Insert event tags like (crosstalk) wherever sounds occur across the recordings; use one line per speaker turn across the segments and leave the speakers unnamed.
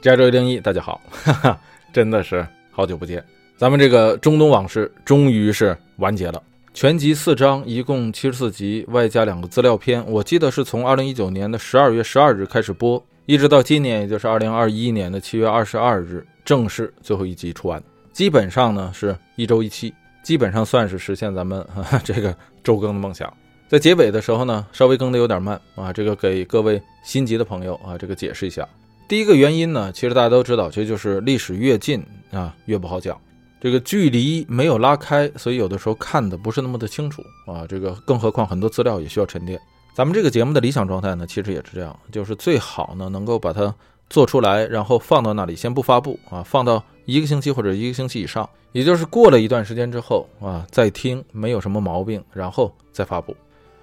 加州一零一，大家好，哈哈，真的是好久不见。咱们这个中东往事终于是完结了，全集四章，一共七十四集，外加两个资料片。我记得是从二零一九年的十二月十二日开始播，一直到今年，也就是二零二一年的七月二十二日，正式最后一集出完。基本上呢是一周一期，基本上算是实现咱们 (laughs) 这个周更的梦想。在结尾的时候呢，稍微更的有点慢啊，这个给各位心急的朋友啊，这个解释一下。第一个原因呢，其实大家都知道，这就是历史越近啊越不好讲，这个距离没有拉开，所以有的时候看的不是那么的清楚啊。这个更何况很多资料也需要沉淀。咱们这个节目的理想状态呢，其实也是这样，就是最好呢能够把它做出来，然后放到那里先不发布啊，放到一个星期或者一个星期以上，也就是过了一段时间之后啊再听没有什么毛病，然后再发布。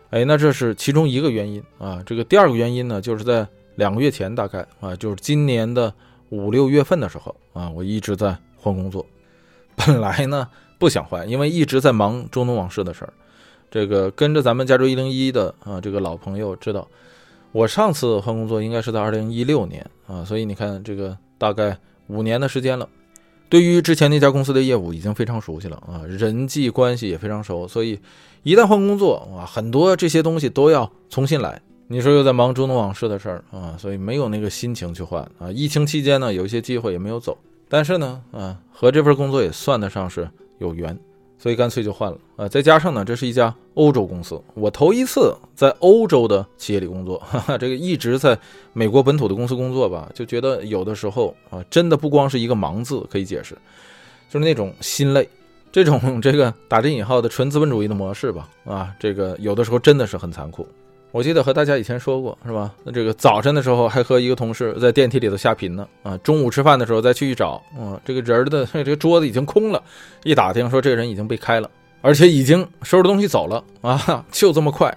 哎，那这是其中一个原因啊。这个第二个原因呢，就是在。两个月前，大概啊，就是今年的五六月份的时候啊，我一直在换工作。(laughs) 本来呢不想换，因为一直在忙中东往事的事儿。这个跟着咱们加州一零一的啊，这个老朋友知道，我上次换工作应该是在二零一六年啊，所以你看这个大概五年的时间了。对于之前那家公司的业务已经非常熟悉了啊，人际关系也非常熟，所以一旦换工作啊，很多这些东西都要重新来。你说又在忙中东往事的事儿啊，所以没有那个心情去换啊。疫情期间呢，有一些机会也没有走，但是呢，啊，和这份工作也算得上是有缘，所以干脆就换了啊。再加上呢，这是一家欧洲公司，我头一次在欧洲的企业里工作，哈哈，这个一直在美国本土的公司工作吧，就觉得有的时候啊，真的不光是一个忙字可以解释，就是那种心累，这种这个打着引号的纯资本主义的模式吧，啊，这个有的时候真的是很残酷。我记得和大家以前说过，是吧？那这个早晨的时候还和一个同事在电梯里头瞎贫呢，啊，中午吃饭的时候再去一找，啊，这个人的 (laughs) 这个桌子已经空了，一打听说这个人已经被开了，而且已经收拾东西走了，啊，(laughs) 就这么快。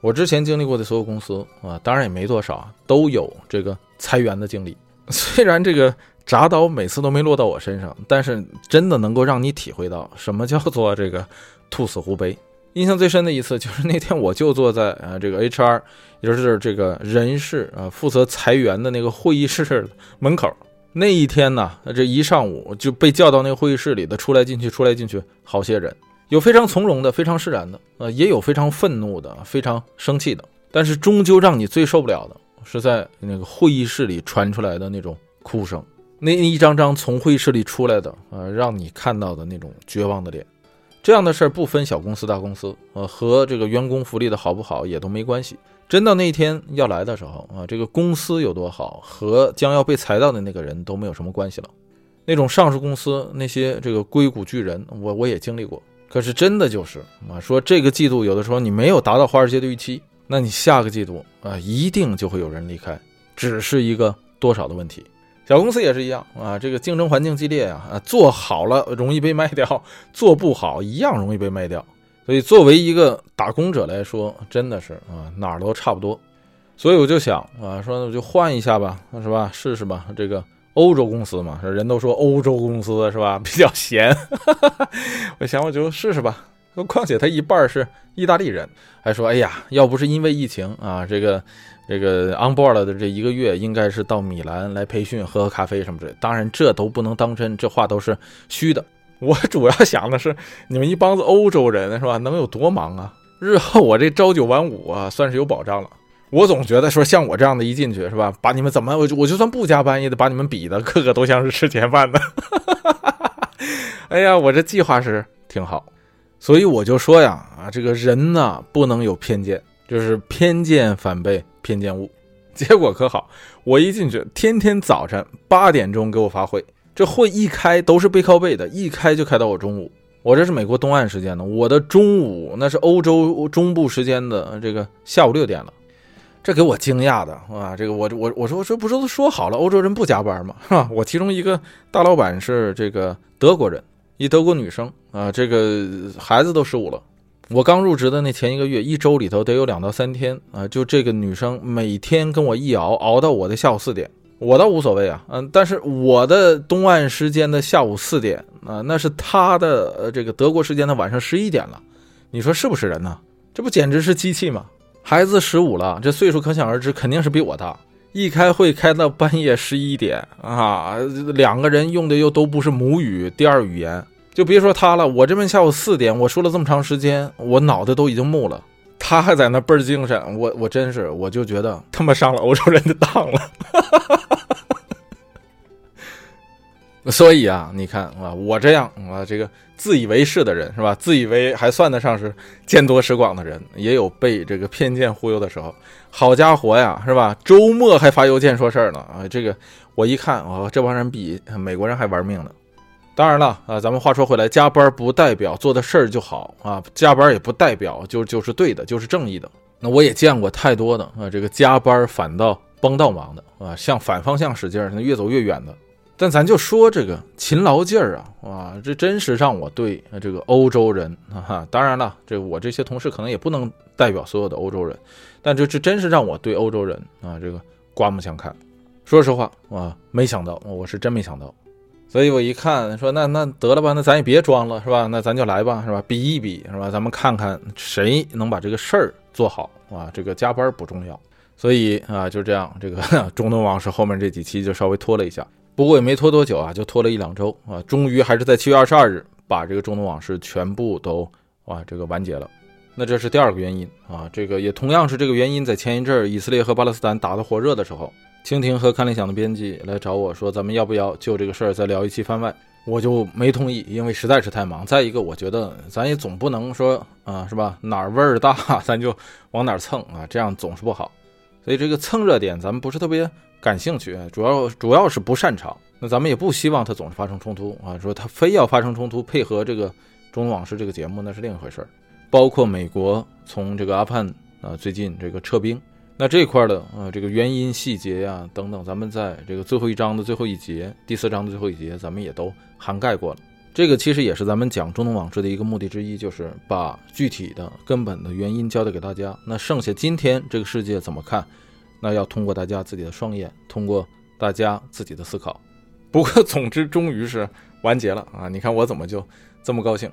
我之前经历过的所有公司啊，当然也没多少，都有这个裁员的经历。虽然这个铡刀每次都没落到我身上，但是真的能够让你体会到什么叫做这个兔死狐悲。印象最深的一次就是那天，我就坐在啊这个 HR，也就是这个人事啊负责裁员的那个会议室门口。那一天呢，这一上午就被叫到那个会议室里的，出来进去，出来进去，好些人，有非常从容的，非常释然的，呃，也有非常愤怒的，非常生气的。但是终究让你最受不了的是在那个会议室里传出来的那种哭声，那一张张从会议室里出来的啊，让你看到的那种绝望的脸。这样的事儿不分小公司大公司，呃，和这个员工福利的好不好也都没关系。真到那一天要来的时候啊，这个公司有多好，和将要被裁掉的那个人都没有什么关系了。那种上市公司那些这个硅谷巨人，我我也经历过。可是真的就是啊，说这个季度有的时候你没有达到华尔街的预期，那你下个季度啊一定就会有人离开，只是一个多少的问题。小公司也是一样啊，这个竞争环境激烈啊，做好了容易被卖掉，做不好一样容易被卖掉。所以作为一个打工者来说，真的是啊哪儿都差不多。所以我就想啊，说那就换一下吧，是吧？试试吧。这个欧洲公司嘛，人都说欧洲公司是吧，比较闲。(laughs) 我想我就试试吧。况且他一半是意大利人，还说哎呀，要不是因为疫情啊，这个。这个 on board 的这一个月，应该是到米兰来培训、喝喝咖啡什么之类。当然，这都不能当真，这话都是虚的。我主要想的是，你们一帮子欧洲人是吧，能有多忙啊？日后我这朝九晚五啊，算是有保障了。我总觉得说，像我这样的一进去是吧，把你们怎么我我就算不加班，也得把你们比的个个都像是吃闲饭的。(laughs) 哎呀，我这计划是挺好，所以我就说呀，啊，这个人呢，不能有偏见。就是偏见反被偏见物，(laughs) 结果可好，我一进去，天天早晨八点钟给我发会，这会一开都是背靠背的，一开就开到我中午，我这是美国东岸时间的，我的中午那是欧洲中部时间的这个下午六点了，这给我惊讶的啊！这个我我我说这不是都说好了欧洲人不加班吗？(laughs) 是吧？我其中一个大老板是这个德国人，一德国女生啊，这个孩子都十五了。我刚入职的那前一个月，一周里头得有两到三天啊，就这个女生每天跟我一熬，熬到我的下午四点，我倒无所谓啊，嗯，但是我的东岸时间的下午四点啊，那是她的呃这个德国时间的晚上十一点了，你说是不是人呢？这不简直是机器吗？孩子十五了，这岁数可想而知，肯定是比我大。一开会开到半夜十一点啊，两个人用的又都不是母语，第二语言，就别说他了，我这边下午四点，我说了这么长时间，我脑袋都已经木了，他还在那倍儿精神，我我真是，我就觉得他妈上了欧洲人的当了。(laughs) 所以啊，你看啊，我这样啊，这个自以为是的人是吧？自以为还算得上是见多识广的人，也有被这个偏见忽悠的时候。好家伙呀，是吧？周末还发邮件说事儿呢啊！这个我一看啊，这帮人比美国人还玩命呢。当然了啊，咱们话说回来，加班不代表做的事儿就好啊，加班也不代表就就是对的，就是正义的。那我也见过太多的啊，这个加班反倒帮倒忙的啊，向反方向使劲儿，那越走越远的。但咱就说这个勤劳劲儿啊，哇，这真是让我对这个欧洲人哈，当然了，这我这些同事可能也不能代表所有的欧洲人，但这这真是让我对欧洲人啊这个刮目相看。说实话啊，没想到，我是真没想到。所以我一看说，那那得了吧，那咱也别装了，是吧？那咱就来吧，是吧？比一比，是吧？咱们看看谁能把这个事儿做好啊。这个加班不重要，所以啊，就这样，这个 (laughs) 中东往事后面这几期就稍微拖了一下。不过也没拖多久啊，就拖了一两周啊，终于还是在七月二十二日把这个中东往事全部都啊这个完结了。那这是第二个原因啊，这个也同样是这个原因，在前一阵以色列和巴勒斯坦打得火热的时候，蜻蜓和看理想的编辑来找我说，咱们要不要就这个事儿再聊一期番外？我就没同意，因为实在是太忙。再一个，我觉得咱也总不能说啊，是吧？哪儿味儿大，咱就往哪儿蹭啊，这样总是不好。所以这个蹭热点，咱们不是特别。感兴趣，主要主要是不擅长。那咱们也不希望他总是发生冲突啊。说他非要发生冲突，配合这个《中东往事》这个节目，那是另一回事儿。包括美国从这个阿富汗啊最近这个撤兵，那这块的啊这个原因细节呀等等，咱们在这个最后一章的最后一节，第四章的最后一节，咱们也都涵盖过了。这个其实也是咱们讲《中东往事》的一个目的之一，就是把具体的根本的原因交代给大家。那剩下今天这个世界怎么看？那要通过大家自己的双眼，通过大家自己的思考。不过，(laughs) 总之，终于是完结了啊！你看我怎么就这么高兴？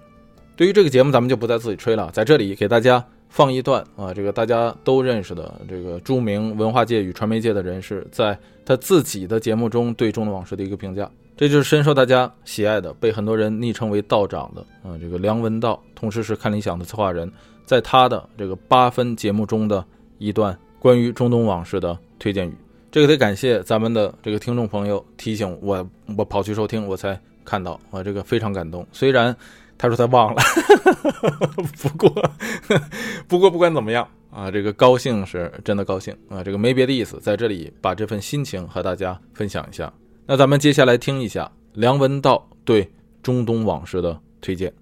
对于这个节目，咱们就不再自己吹了，在这里给大家放一段啊，这个大家都认识的这个著名文化界与传媒界的人士，在他自己的节目中对《中东往事》的一个评价。这就是深受大家喜爱的，被很多人昵称为“道长”的啊，这个梁文道，同时是看理想的策划人，在他的这个八分节目中的一段。关于中东往事的推荐语，这个得感谢咱们的这个听众朋友提醒我，我跑去收听，我才看到啊，这个非常感动。虽然他说他忘了，(laughs) 不过不过不管怎么样啊，这个高兴是真的高兴啊，这个没别的意思，在这里把这份心情和大家分享一下。那咱们接下来听一下梁文道对中东往事的推荐。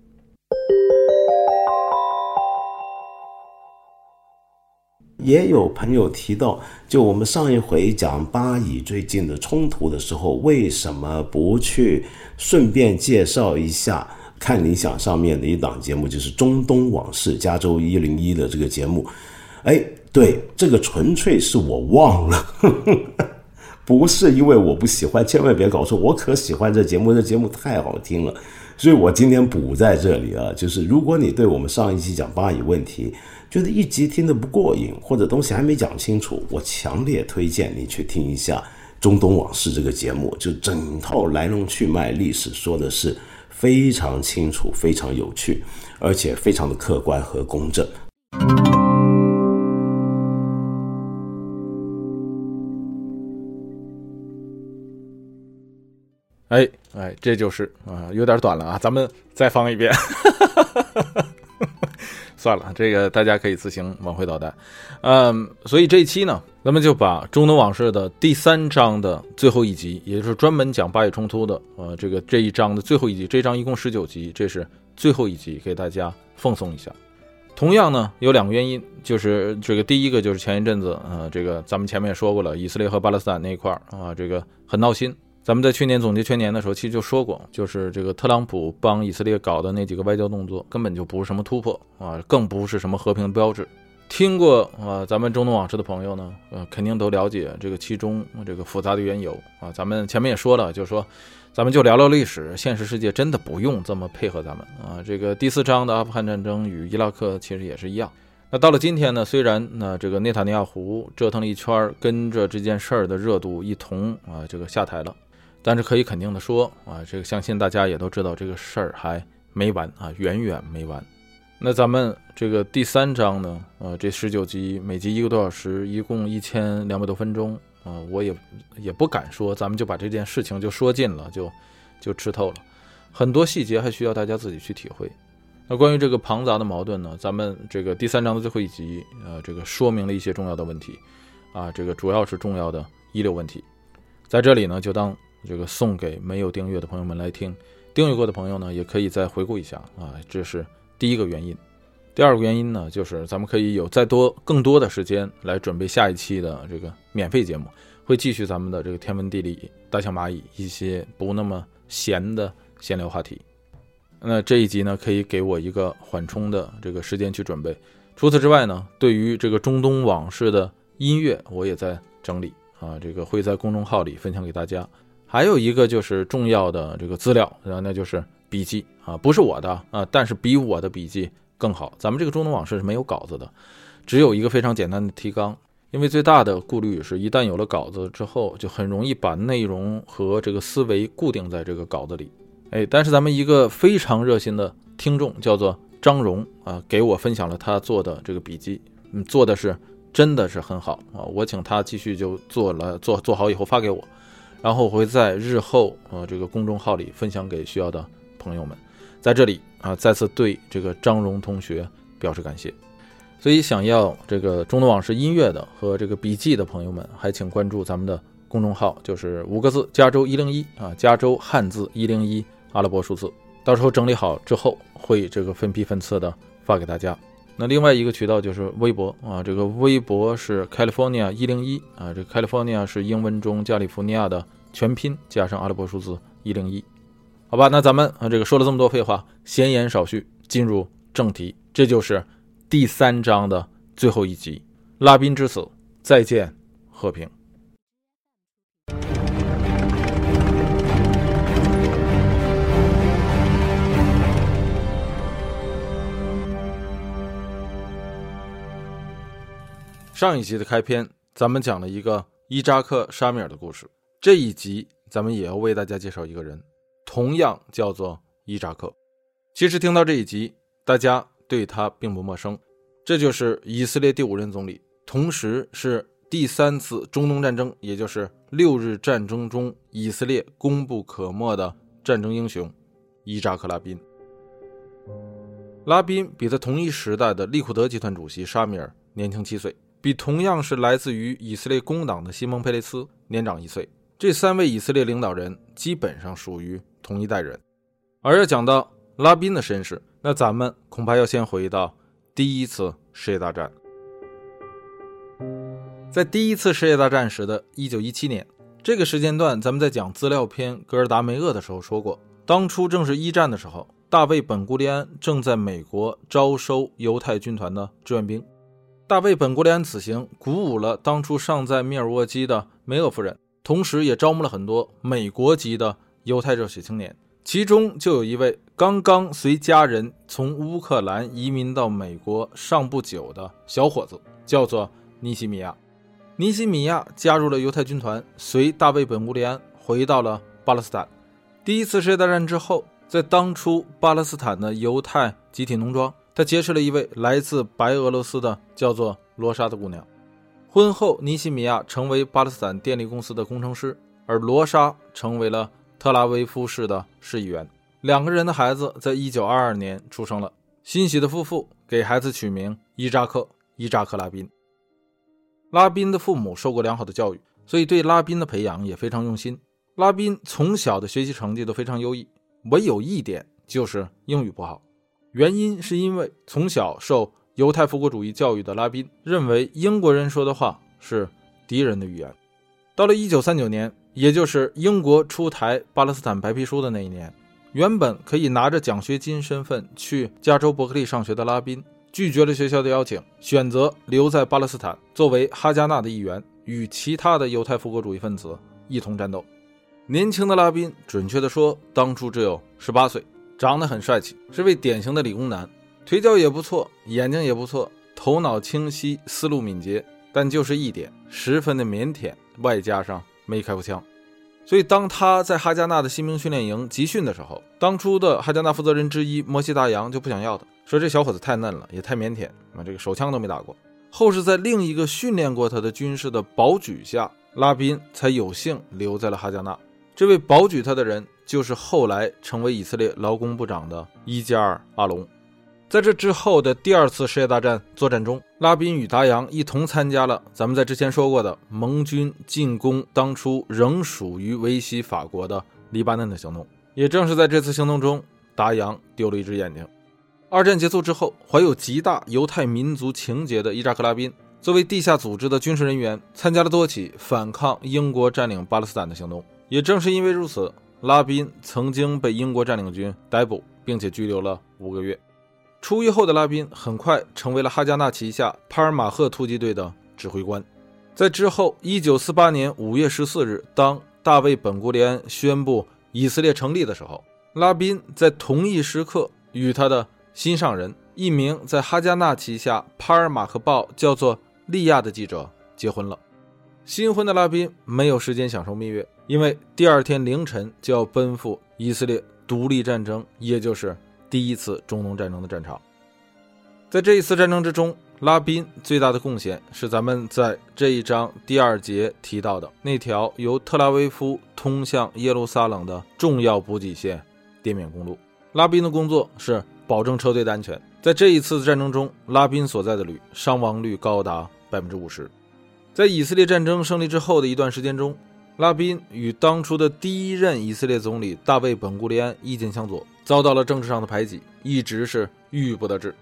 也有朋友提到，就我们上一回讲巴以最近的冲突的时候，为什么不去顺便介绍一下看理想上面的一档节目，就是《中东往事》加州一零一的这个节目？哎，对，这个纯粹是我忘了，呵 (laughs) 呵不是因为我不喜欢，千万别搞错，我可喜欢这节目，这节目太好听了，所以我今天补在这里啊，就是如果你对我们上一期讲巴以问题。觉得一集听得不过瘾，或者东西还没讲清楚，我强烈推荐你去听一下《中东往事》这个节目，就整套来龙去脉、历史说的是非常清楚、非常有趣，而且非常的客观和公正。
哎哎，这就是啊，有点短了啊，咱们再放一遍。(laughs) 算了，这个大家可以自行往回倒带，嗯，所以这一期呢，咱们就把《中东往事》的第三章的最后一集，也就是专门讲巴以冲突的，呃，这个这一章的最后一集，这一章一共十九集，这是最后一集，给大家奉送一下。同样呢，有两个原因，就是这个第一个就是前一阵子，呃，这个咱们前面也说过了，以色列和巴勒斯坦那一块儿啊，这个很闹心。咱们在去年总结全年的时候，其实就说过，就是这个特朗普帮以色列搞的那几个外交动作，根本就不是什么突破啊，更不是什么和平的标志。听过啊，咱们中东往事的朋友呢，呃，肯定都了解这个其中这个复杂的缘由啊。咱们前面也说了，就是说，咱们就聊聊历史，现实世界真的不用这么配合咱们啊。这个第四章的阿富汗战争与伊拉克其实也是一样。那到了今天呢，虽然呢这个内塔尼亚胡折腾了一圈，跟着这件事儿的热度一同啊这个下台了，但是可以肯定的说啊，这个相信大家也都知道这个事儿还没完啊，远远没完。那咱们这个第三章呢，呃，这十九集每集一个多小时，一共一千两百多分钟啊，我也也不敢说咱们就把这件事情就说尽了，就就吃透了，很多细节还需要大家自己去体会。那关于这个庞杂的矛盾呢，咱们这个第三章的最后一集，呃，这个说明了一些重要的问题，啊，这个主要是重要的遗留问题，在这里呢，就当这个送给没有订阅的朋友们来听，订阅过的朋友呢，也可以再回顾一下啊，这是。第一个原因，第二个原因呢，就是咱们可以有再多更多的时间来准备下一期的这个免费节目，会继续咱们的这个天文地理、大象蚂蚁一些不那么闲的闲聊话题。那这一集呢，可以给我一个缓冲的这个时间去准备。除此之外呢，对于这个中东往事的音乐，我也在整理啊，这个会在公众号里分享给大家。还有一个就是重要的这个资料啊，那就是笔记。啊，不是我的啊，但是比我的笔记更好。咱们这个中东往事是没有稿子的，只有一个非常简单的提纲。因为最大的顾虑是，一旦有了稿子之后，就很容易把内容和这个思维固定在这个稿子里。哎，但是咱们一个非常热心的听众叫做张荣啊，给我分享了他做的这个笔记，嗯，做的是真的是很好啊。我请他继续就做了，做做好以后发给我，然后我会在日后呃这个公众号里分享给需要的朋友们。在这里啊，再次对这个张荣同学表示感谢。所以，想要这个中东往事音乐的和这个笔记的朋友们，还请关注咱们的公众号，就是五个字“加州一零一”啊，加州汉字一零一阿拉伯数字。到时候整理好之后，会这个分批分次的发给大家。那另外一个渠道就是微博啊，这个微博是 California 一零一啊，这 California 是英文中加利福尼亚的全拼加上阿拉伯数字一零一。好吧，那咱们啊，这个说了这么多废话，闲言少叙，进入正题，这就是第三章的最后一集。拉宾之死，再见，和平。上一集的开篇，咱们讲了一个伊扎克沙米尔的故事。这一集，咱们也要为大家介绍一个人。同样叫做伊扎克。其实听到这一集，大家对他并不陌生，这就是以色列第五任总理，同时是第三次中东战争，也就是六日战争中以色列功不可没的战争英雄伊扎克·拉宾。拉宾比他同一时代的利库德集团主席沙米尔年轻七岁，比同样是来自于以色列工党的西蒙·佩雷斯年长一岁。这三位以色列领导人基本上属于。同一代人，而要讲到拉宾的身世，那咱们恐怕要先回到第一次世界大战。在第一次世界大战时的一九一七年，这个时间段，咱们在讲资料片《格尔达梅厄》的时候说过，当初正是一战的时候，大卫本古利安正在美国招收犹太军团的志愿兵。大卫本古利安此行鼓舞了当初尚在密尔沃基的梅厄夫人，同时也招募了很多美国籍的。犹太热血青年，其中就有一位刚刚随家人从乌克兰移民到美国尚不久的小伙子，叫做尼西米亚。尼西米亚加入了犹太军团，随大卫本·乌利安回到了巴勒斯坦。第一次世界大战之后，在当初巴勒斯坦的犹太集体农庄，他结识了一位来自白俄罗斯的叫做罗莎的姑娘。婚后，尼西米亚成为巴勒斯坦电力公司的工程师，而罗莎成为了。特拉维夫市的市议员，两个人的孩子在一九二二年出生了。欣喜的夫妇给孩子取名伊扎克·伊扎克·拉宾。拉宾的父母受过良好的教育，所以对拉宾的培养也非常用心。拉宾从小的学习成绩都非常优异，唯有一点就是英语不好。原因是因为从小受犹太复国主义教育的拉宾认为英国人说的话是敌人的语言。到了一九三九年。也就是英国出台巴勒斯坦白皮书的那一年，原本可以拿着奖学金身份去加州伯克利上学的拉宾，拒绝了学校的邀请，选择留在巴勒斯坦，作为哈加纳的一员，与其他的犹太复国主义分子一同战斗。年轻的拉宾，准确的说，当初只有十八岁，长得很帅气，是位典型的理工男，腿脚也不错，眼睛也不错，头脑清晰，思路敏捷，但就是一点，十分的腼腆，外加上没开过枪。所以，当他在哈加纳的新兵训练营集训的时候，当初的哈加纳负责人之一摩西大洋就不想要他，说这小伙子太嫩了，也太腼腆，啊，这个手枪都没打过。后是在另一个训练过他的军士的保举下，拉宾才有幸留在了哈加纳。这位保举他的人，就是后来成为以色列劳工部长的伊加尔·阿隆。在这之后的第二次世界大战作战中，拉宾与达扬一同参加了咱们在之前说过的盟军进攻当初仍属于维希法国的黎巴嫩的行动。也正是在这次行动中，达扬丢了一只眼睛。二战结束之后，怀有极大犹太民族情结的伊扎克·拉宾，作为地下组织的军事人员，参加了多起反抗英国占领巴勒斯坦的行动。也正是因为如此，拉宾曾经被英国占领军逮捕，并且拘留了五个月。出狱后的拉宾很快成为了哈加纳旗下帕尔马赫突击队的指挥官。在之后，1948年5月14日，当大卫本古里安宣布以色列成立的时候，拉宾在同一时刻与他的心上人，一名在哈加纳旗下帕尔马赫报叫做利亚的记者结婚了。新婚的拉宾没有时间享受蜜月，因为第二天凌晨就要奔赴以色列独立战争，也就是。第一次中东战争的战场，在这一次战争之中，拉宾最大的贡献是咱们在这一章第二节提到的那条由特拉维夫通向耶路撒冷的重要补给线——滇缅公路。拉宾的工作是保证车队的安全。在这一次战争中，拉宾所在的旅伤亡率高达百分之五十。在以色列战争胜利之后的一段时间中，拉宾与当初的第一任以色列总理大卫本古利安意见相左。遭到了政治上的排挤，一直是郁郁不得志。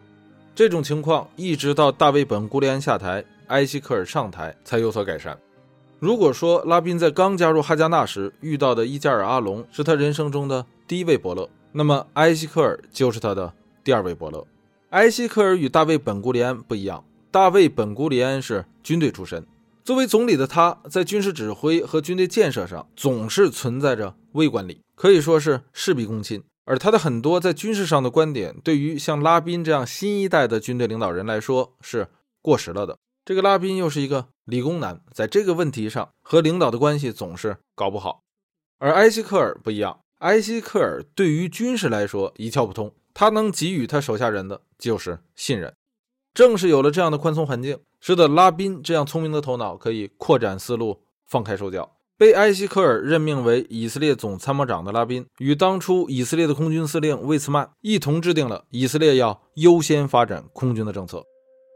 这种情况一直到大卫本·古利安下台，埃希克尔上台才有所改善。如果说拉宾在刚加入哈加纳时遇到的伊加尔·阿隆是他人生中的第一位伯乐，那么埃希克尔就是他的第二位伯乐。埃希克尔与大卫本·古利安不一样，大卫本·古利安是军队出身，作为总理的他在军事指挥和军队建设上总是存在着微管理，可以说是事必躬亲。而他的很多在军事上的观点，对于像拉宾这样新一代的军队领导人来说是过时了的。这个拉宾又是一个理工男，在这个问题上和领导的关系总是搞不好。而埃希克尔不一样，埃希克尔对于军事来说一窍不通，他能给予他手下人的就是信任。正是有了这样的宽松环境，使得拉宾这样聪明的头脑可以扩展思路，放开手脚。被埃希克尔任命为以色列总参谋长的拉宾，与当初以色列的空军司令魏茨曼一同制定了以色列要优先发展空军的政策。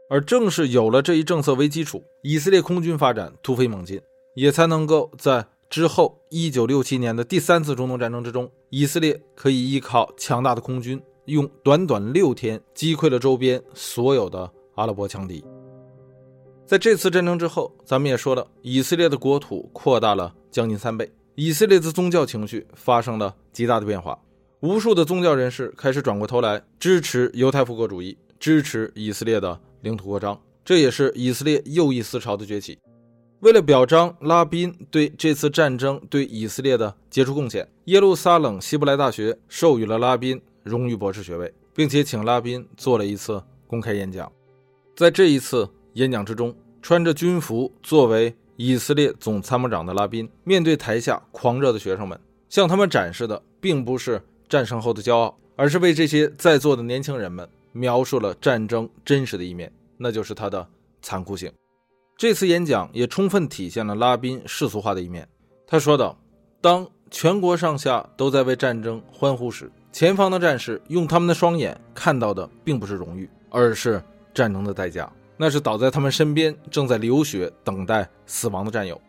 而正是有了这一政策为基础，以色列空军发展突飞猛进，也才能够在之后1967年的第三次中东战争之中，以色列可以依靠强大的空军，用短短六天击溃了周边所有的阿拉伯强敌。在这次战争之后，咱们也说了，以色列的国土扩大了将近三倍，以色列的宗教情绪发生了极大的变化，无数的宗教人士开始转过头来支持犹太复国主义，支持以色列的领土扩张，这也是以色列右翼思潮的崛起。为了表彰拉宾对这次战争对以色列的杰出贡献，耶路撒冷希伯来大学授予了拉宾荣誉博士学位，并且请拉宾做了一次公开演讲，在这一次。演讲之中，穿着军服作为以色列总参谋长的拉宾，面对台下狂热的学生们，向他们展示的并不是战胜后的骄傲，而是为这些在座的年轻人们描述了战争真实的一面，那就是它的残酷性。这次演讲也充分体现了拉宾世俗化的一面。他说道：“当全国上下都在为战争欢呼时，前方的战士用他们的双眼看到的并不是荣誉，而是战争的代价。”那是倒在他们身边，正在流血等待死亡的战友。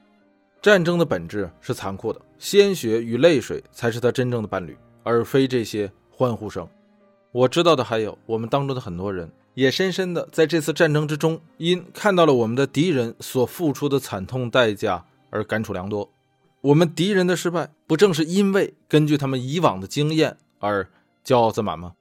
战争的本质是残酷的，鲜血与泪水才是他真正的伴侣，而非这些欢呼声。我知道的还有，我们当中的很多人也深深的在这次战争之中，因看到了我们的敌人所付出的惨痛代价而感触良多。我们敌人的失败，不正是因为根据他们以往的经验而骄傲自满吗？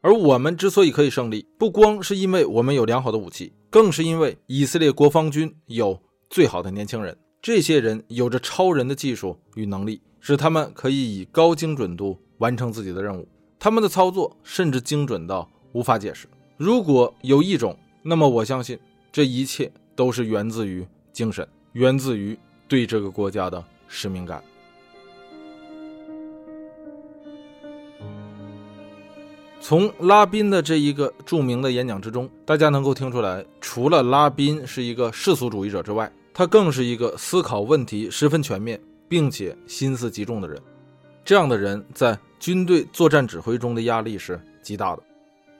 而我们之所以可以胜利，不光是因为我们有良好的武器。更是因为以色列国防军有最好的年轻人，这些人有着超人的技术与能力，使他们可以以高精准度完成自己的任务。他们的操作甚至精准到无法解释。如果有一种那么我相信这一切都是源自于精神，源自于对这个国家的使命感。从拉宾的这一个著名的演讲之中，大家能够听出来，除了拉宾是一个世俗主义者之外，他更是一个思考问题十分全面，并且心思极重的人。这样的人在军队作战指挥中的压力是极大的。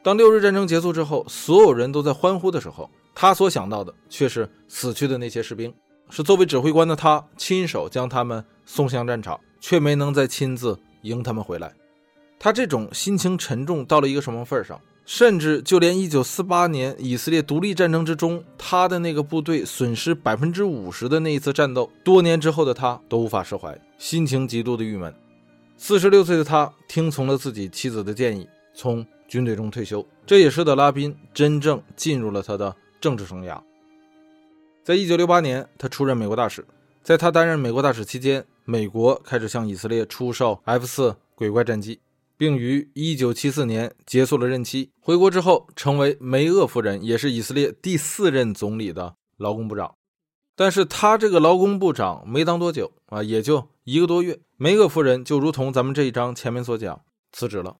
当六日战争结束之后，所有人都在欢呼的时候，他所想到的却是死去的那些士兵。是作为指挥官的他，亲手将他们送向战场，却没能再亲自迎他们回来。他这种心情沉重到了一个什么份上？甚至就连1948年以色列独立战争之中，他的那个部队损失百分之五十的那一次战斗，多年之后的他都无法释怀，心情极度的郁闷。四十六岁的他听从了自己妻子的建议，从军队中退休，这也使得拉宾真正进入了他的政治生涯。在一九六八年，他出任美国大使，在他担任美国大使期间，美国开始向以色列出售 F 四鬼怪战机。并于1974年结束了任期，回国之后成为梅厄夫人，也是以色列第四任总理的劳工部长。但是他这个劳工部长没当多久啊，也就一个多月，梅厄夫人就如同咱们这一章前面所讲辞职了。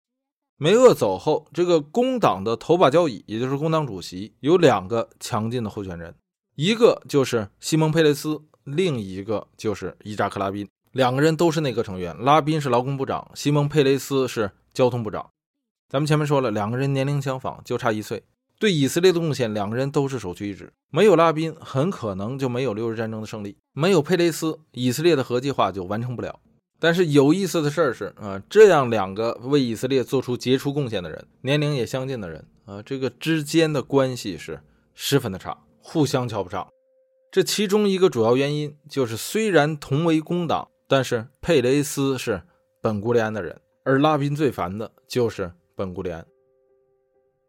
梅厄走后，这个工党的头把交椅，也就是工党主席，有两个强劲的候选人，一个就是西蒙·佩雷斯，另一个就是伊扎克·拉宾。两个人都是内阁成员，拉宾是劳工部长，西蒙·佩雷斯是交通部长。咱们前面说了，两个人年龄相仿，就差一岁，对以色列的贡献，两个人都是首屈一指。没有拉宾，很可能就没有六日战争的胜利；没有佩雷斯，以色列的核计划就完成不了。但是有意思的事儿是啊，这样两个为以色列做出杰出贡献的人，年龄也相近的人啊，这个之间的关系是十分的差，互相瞧不上。这其中一个主要原因就是，虽然同为工党。但是佩雷斯是本古里安的人，而拉宾最烦的就是本古里安。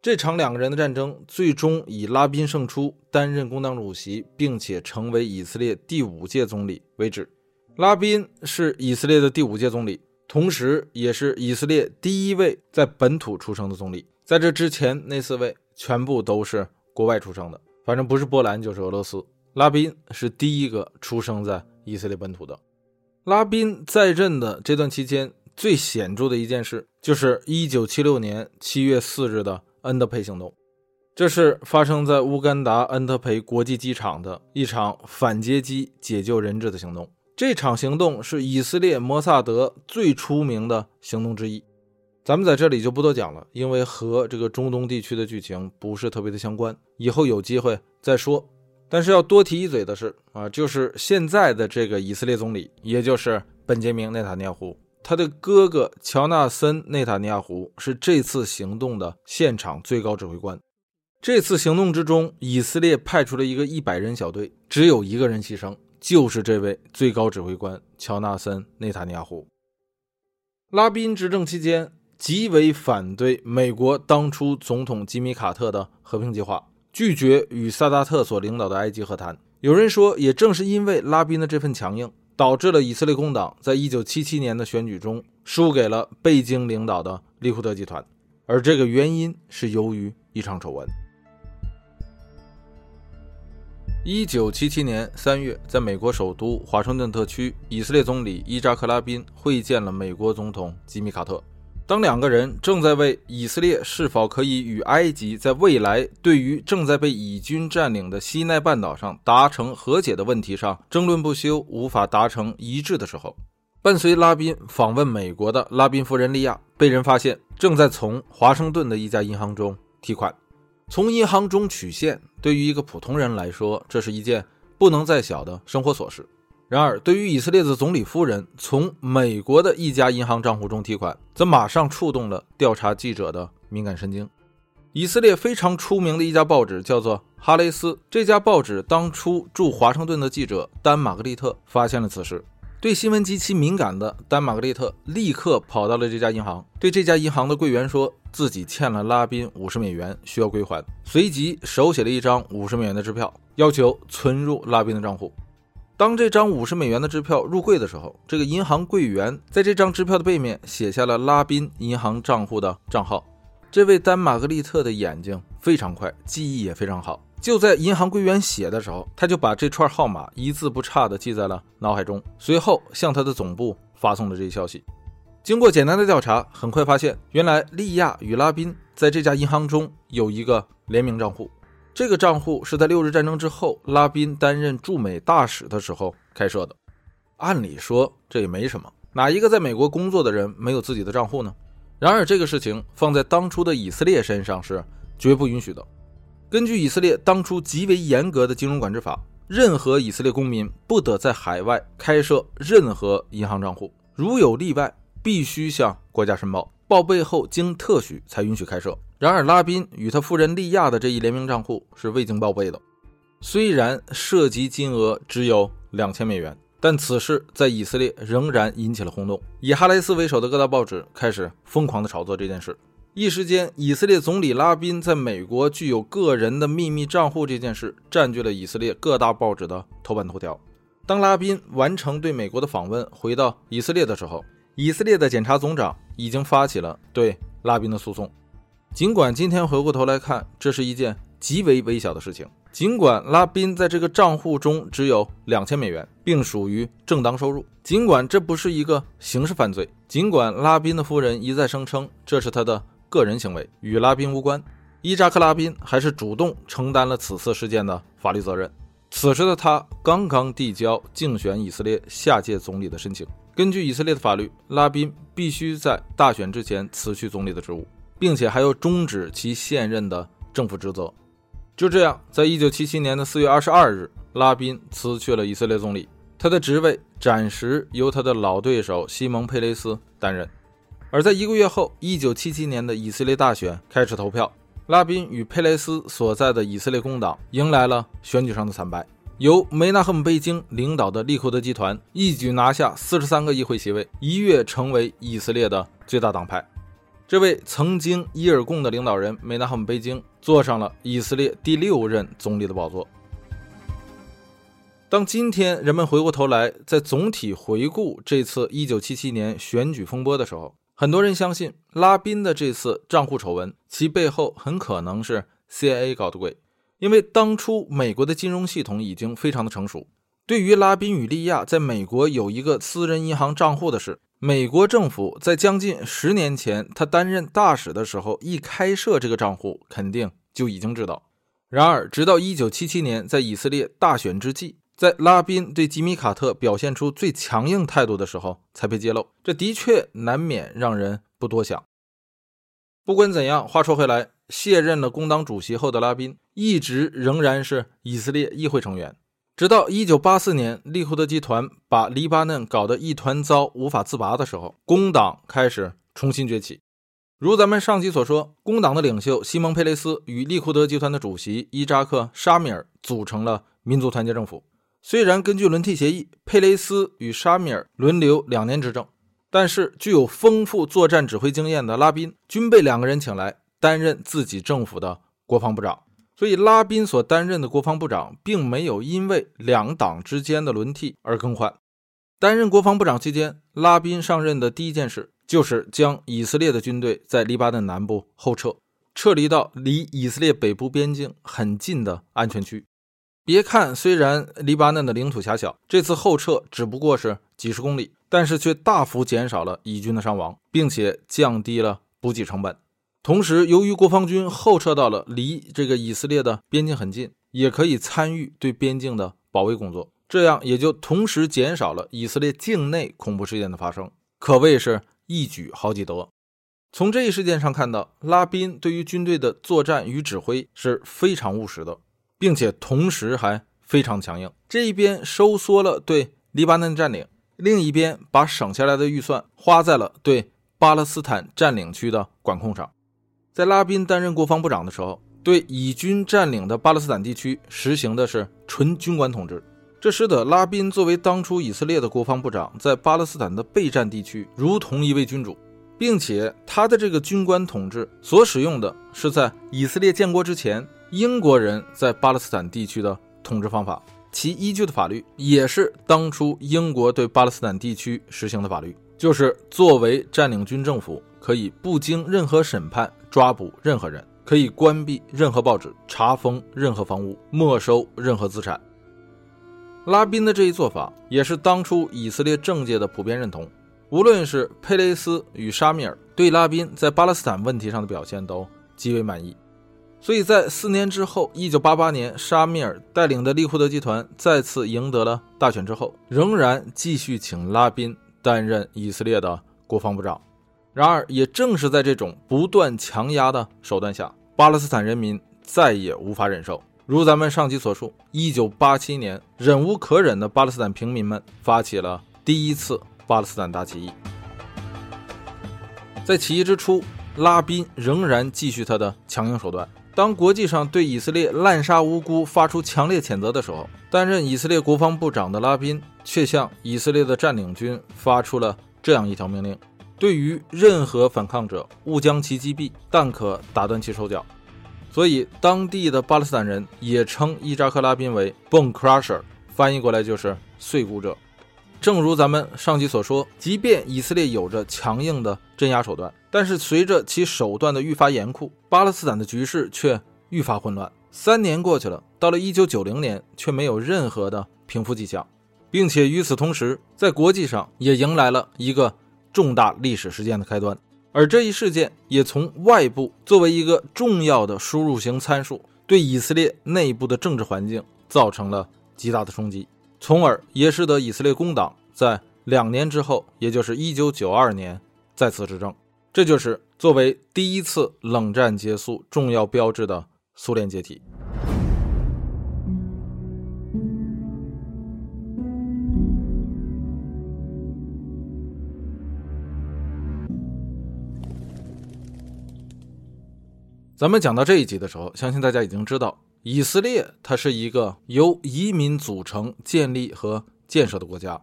这场两个人的战争最终以拉宾胜出，担任工党主席，并且成为以色列第五届总理为止。拉宾是以色列的第五届总理，同时也是以色列第一位在本土出生的总理。在这之前那四位全部都是国外出生的，反正不是波兰就是俄罗斯。拉宾是第一个出生在以色列本土的。拉宾在任的这段期间，最显著的一件事就是1976年7月4日的恩德培行动。这是发生在乌干达恩德培国际机场的一场反劫机解救人质的行动。这场行动是以色列摩萨德最出名的行动之一。咱们在这里就不多讲了，因为和这个中东地区的剧情不是特别的相关，以后有机会再说。但是要多提一嘴的是啊，就是现在的这个以色列总理，也就是本杰明内塔尼亚胡，他的哥哥乔纳森内塔尼亚胡是这次行动的现场最高指挥官。这次行动之中，以色列派出了一个一百人小队，只有一个人牺牲，就是这位最高指挥官乔纳森内塔尼亚胡。拉宾执政期间，极为反对美国当初总统吉米卡特的和平计划。拒绝与萨达特所领导的埃及和谈。有人说，也正是因为拉宾的这份强硬，导致了以色列工党在一九七七年的选举中输给了贝京领导的利库德集团。而这个原因是由于一场丑闻。一九七七年三月，在美国首都华盛顿特区，以色列总理伊扎克·拉宾会见了美国总统吉米·卡特。当两个人正在为以色列是否可以与埃及在未来对于正在被以军占领的西奈半岛上达成和解的问题上争论不休，无法达成一致的时候，伴随拉宾访问美国的拉宾夫人利亚被人发现正在从华盛顿的一家银行中提款。从银行中取现，对于一个普通人来说，这是一件不能再小的生活琐事。然而，对于以色列的总理夫人从美国的一家银行账户中提款，则马上触动了调查记者的敏感神经。以色列非常出名的一家报纸叫做《哈雷斯》，这家报纸当初驻华盛顿的记者丹·玛格丽特发现了此事。对新闻极其敏感的丹·玛格丽特立刻跑到了这家银行，对这家银行的柜员说自己欠了拉宾五十美元，需要归还，随即手写了一张五十美元的支票，要求存入拉宾的账户。当这张五十美元的支票入柜的时候，这个银行柜员在这张支票的背面写下了拉宾银行账户的账号。这位丹·玛格丽特的眼睛非常快，记忆也非常好。就在银行柜员写的时候，他就把这串号码一字不差地记在了脑海中，随后向他的总部发送了这一消息。经过简单的调查，很快发现，原来利亚与拉宾在这家银行中有一个联名账户。这个账户是在六日战争之后，拉宾担任驻美大使的时候开设的。按理说这也没什么，哪一个在美国工作的人没有自己的账户呢？然而这个事情放在当初的以色列身上是绝不允许的。根据以色列当初极为严格的金融管制法，任何以色列公民不得在海外开设任何银行账户，如有例外。必须向国家申报，报备后经特许才允许开设。然而，拉宾与他夫人利亚的这一联名账户是未经报备的。虽然涉及金额只有两千美元，但此事在以色列仍然引起了轰动。以哈雷斯为首的各大报纸开始疯狂的炒作这件事。一时间，以色列总理拉宾在美国具有个人的秘密账户这件事占据了以色列各大报纸的头版头条。当拉宾完成对美国的访问，回到以色列的时候，以色列的检察总长已经发起了对拉宾的诉讼。尽管今天回过头来看，这是一件极为微小的事情。尽管拉宾在这个账户中只有两千美元，并属于正当收入；尽管这不是一个刑事犯罪；尽管拉宾的夫人一再声称这是他的个人行为，与拉宾无关，伊扎克·拉宾还是主动承担了此次事件的法律责任。此时的他刚刚递交竞选以色列下届总理的申请。根据以色列的法律，拉宾必须在大选之前辞去总理的职务，并且还要终止其现任的政府职责。就这样，在一九七七年的四月二十二日，拉宾辞去了以色列总理，他的职位暂时由他的老对手西蒙·佩雷斯担任。而在一个月后，一九七七年的以色列大选开始投票，拉宾与佩雷斯所在的以色列工党迎来了选举上的惨败。由梅纳赫姆·贝京领导的利库德集团一举拿下四十三个议会席位，一跃成为以色列的最大党派。这位曾经伊尔贡的领导人梅纳赫姆·贝京坐上了以色列第六任总理的宝座。当今天人们回过头来，在总体回顾这次1977年选举风波的时候，很多人相信拉宾的这次账户丑闻，其背后很可能是 CIA 搞的鬼。因为当初美国的金融系统已经非常的成熟，对于拉宾与利亚在美国有一个私人银行账户的事，美国政府在将近十年前他担任大使的时候一开设这个账户，肯定就已经知道。然而，直到1977年在以色列大选之际，在拉宾对吉米·卡特表现出最强硬态度的时候才被揭露，这的确难免让人不多想。不管怎样，话说回来。卸任了工党主席后的拉宾，一直仍然是以色列议会成员。直到1984年，利库德集团把黎巴嫩搞得一团糟、无法自拔的时候，工党开始重新崛起。如咱们上期所说，工党的领袖西蒙·佩雷斯与利库德集团的主席伊扎克·沙米尔组成了民族团结政府。虽然根据轮替协议，佩雷斯与沙米尔轮流两年执政，但是具有丰富作战指挥经验的拉宾均被两个人请来。担任自己政府的国防部长，所以拉宾所担任的国防部长并没有因为两党之间的轮替而更换。担任国防部长期间，拉宾上任的第一件事就是将以色列的军队在黎巴嫩南部后撤，撤离到离以色列北部边境很近的安全区。别看虽然黎巴嫩的领土狭小，这次后撤只不过是几十公里，但是却大幅减少了以军的伤亡，并且降低了补给成本。同时，由于国防军后撤到了离这个以色列的边境很近，也可以参与对边境的保卫工作，这样也就同时减少了以色列境内恐怖事件的发生，可谓是一举好几得。从这一事件上看到，拉宾对于军队的作战与指挥是非常务实的，并且同时还非常强硬。这一边收缩了对黎巴嫩占领，另一边把省下来的预算花在了对巴勒斯坦占领区的管控上。在拉宾担任国防部长的时候，对以军占领的巴勒斯坦地区实行的是纯军官统治，这使得拉宾作为当初以色列的国防部长，在巴勒斯坦的备战地区如同一位君主，并且他的这个军官统治所使用的是在以色列建国之前英国人在巴勒斯坦地区的统治方法，其依据的法律也是当初英国对巴勒斯坦地区实行的法律，就是作为占领军政府可以不经任何审判。抓捕任何人，可以关闭任何报纸，查封任何房屋，没收任何资产。拉宾的这一做法也是当初以色列政界的普遍认同。无论是佩雷斯与沙米尔对拉宾在巴勒斯坦问题上的表现都极为满意，所以在四年之后，一九八八年，沙米尔带领的利库德集团再次赢得了大选之后，仍然继续请拉宾担任以色列的国防部长。然而，也正是在这种不断强压的手段下，巴勒斯坦人民再也无法忍受。如咱们上集所述，一九八七年，忍无可忍的巴勒斯坦平民们发起了第一次。巴勒斯坦大起义，在起义之初，拉宾仍然继续他的强硬手段。当国际上对以色列滥杀无辜发出强烈谴责的时候，担任以色列国防部长的拉宾却向以色列的占领军发出了这样一条命令：对于任何反抗者，勿将其击毙，但可打断其手脚。所以，当地的巴勒斯坦人也称伊扎克·拉宾为 “bone crusher”，翻译过来就是“碎骨者”。正如咱们上集所说，即便以色列有着强硬的镇压手段，但是随着其手段的愈发严酷，巴勒斯坦的局势却愈发混乱。三年过去了，到了一九九零年，却没有任何的平复迹象，并且与此同时，在国际上也迎来了一个重大历史事件的开端。而这一事件也从外部作为一个重要的输入型参数，对以色列内部的政治环境造成了极大的冲击。从而也使得以色列工党在两年之后，也就是一九九二年再次执政。这就是作为第一次冷战结束重要标志的苏联解体。咱们讲到这一集的时候，相信大家已经知道。以色列，它是一个由移民组成、建立和建设的国家，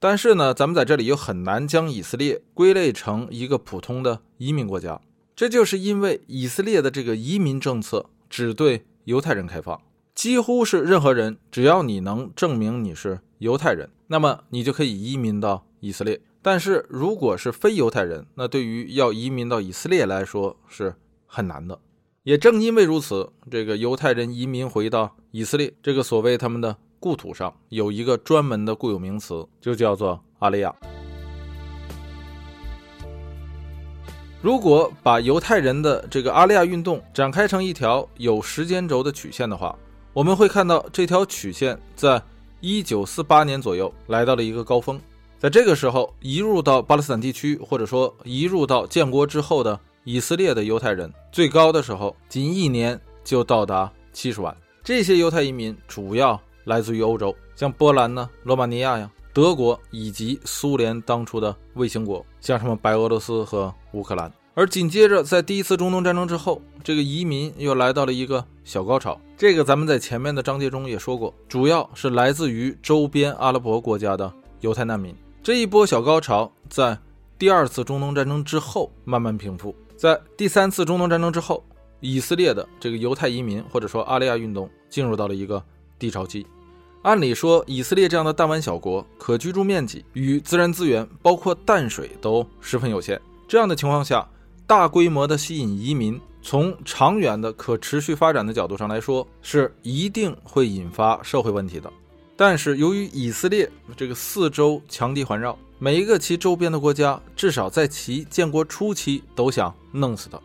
但是呢，咱们在这里又很难将以色列归类成一个普通的移民国家。这就是因为以色列的这个移民政策只对犹太人开放，几乎是任何人，只要你能证明你是犹太人，那么你就可以移民到以色列。但是如果是非犹太人，那对于要移民到以色列来说是很难的。也正因为如此，这个犹太人移民回到以色列，这个所谓他们的故土上，有一个专门的固有名词，就叫做阿利亚。如果把犹太人的这个阿利亚运动展开成一条有时间轴的曲线的话，我们会看到这条曲线在一九四八年左右来到了一个高峰，在这个时候，移入到巴勒斯坦地区，或者说移入到建国之后的。以色列的犹太人最高的时候，仅一年就到达七十万。这些犹太移民主要来自于欧洲，像波兰呢、罗马尼亚呀、德国以及苏联当初的卫星国，像什么白俄罗斯和乌克兰。而紧接着，在第一次中东战争之后，这个移民又来到了一个小高潮。这个咱们在前面的章节中也说过，主要是来自于周边阿拉伯国家的犹太难民。这一波小高潮在第二次中东战争之后慢慢平复。在第三次中东战争之后，以色列的这个犹太移民或者说阿利亚运动进入到了一个低潮期。按理说，以色列这样的弹丸小国，可居住面积与自然资源，包括淡水都十分有限。这样的情况下，大规模的吸引移民，从长远的可持续发展的角度上来说，是一定会引发社会问题的。但是由于以色列这个四周强敌环绕，每一个其周边的国家至少在其建国初期都想弄死他，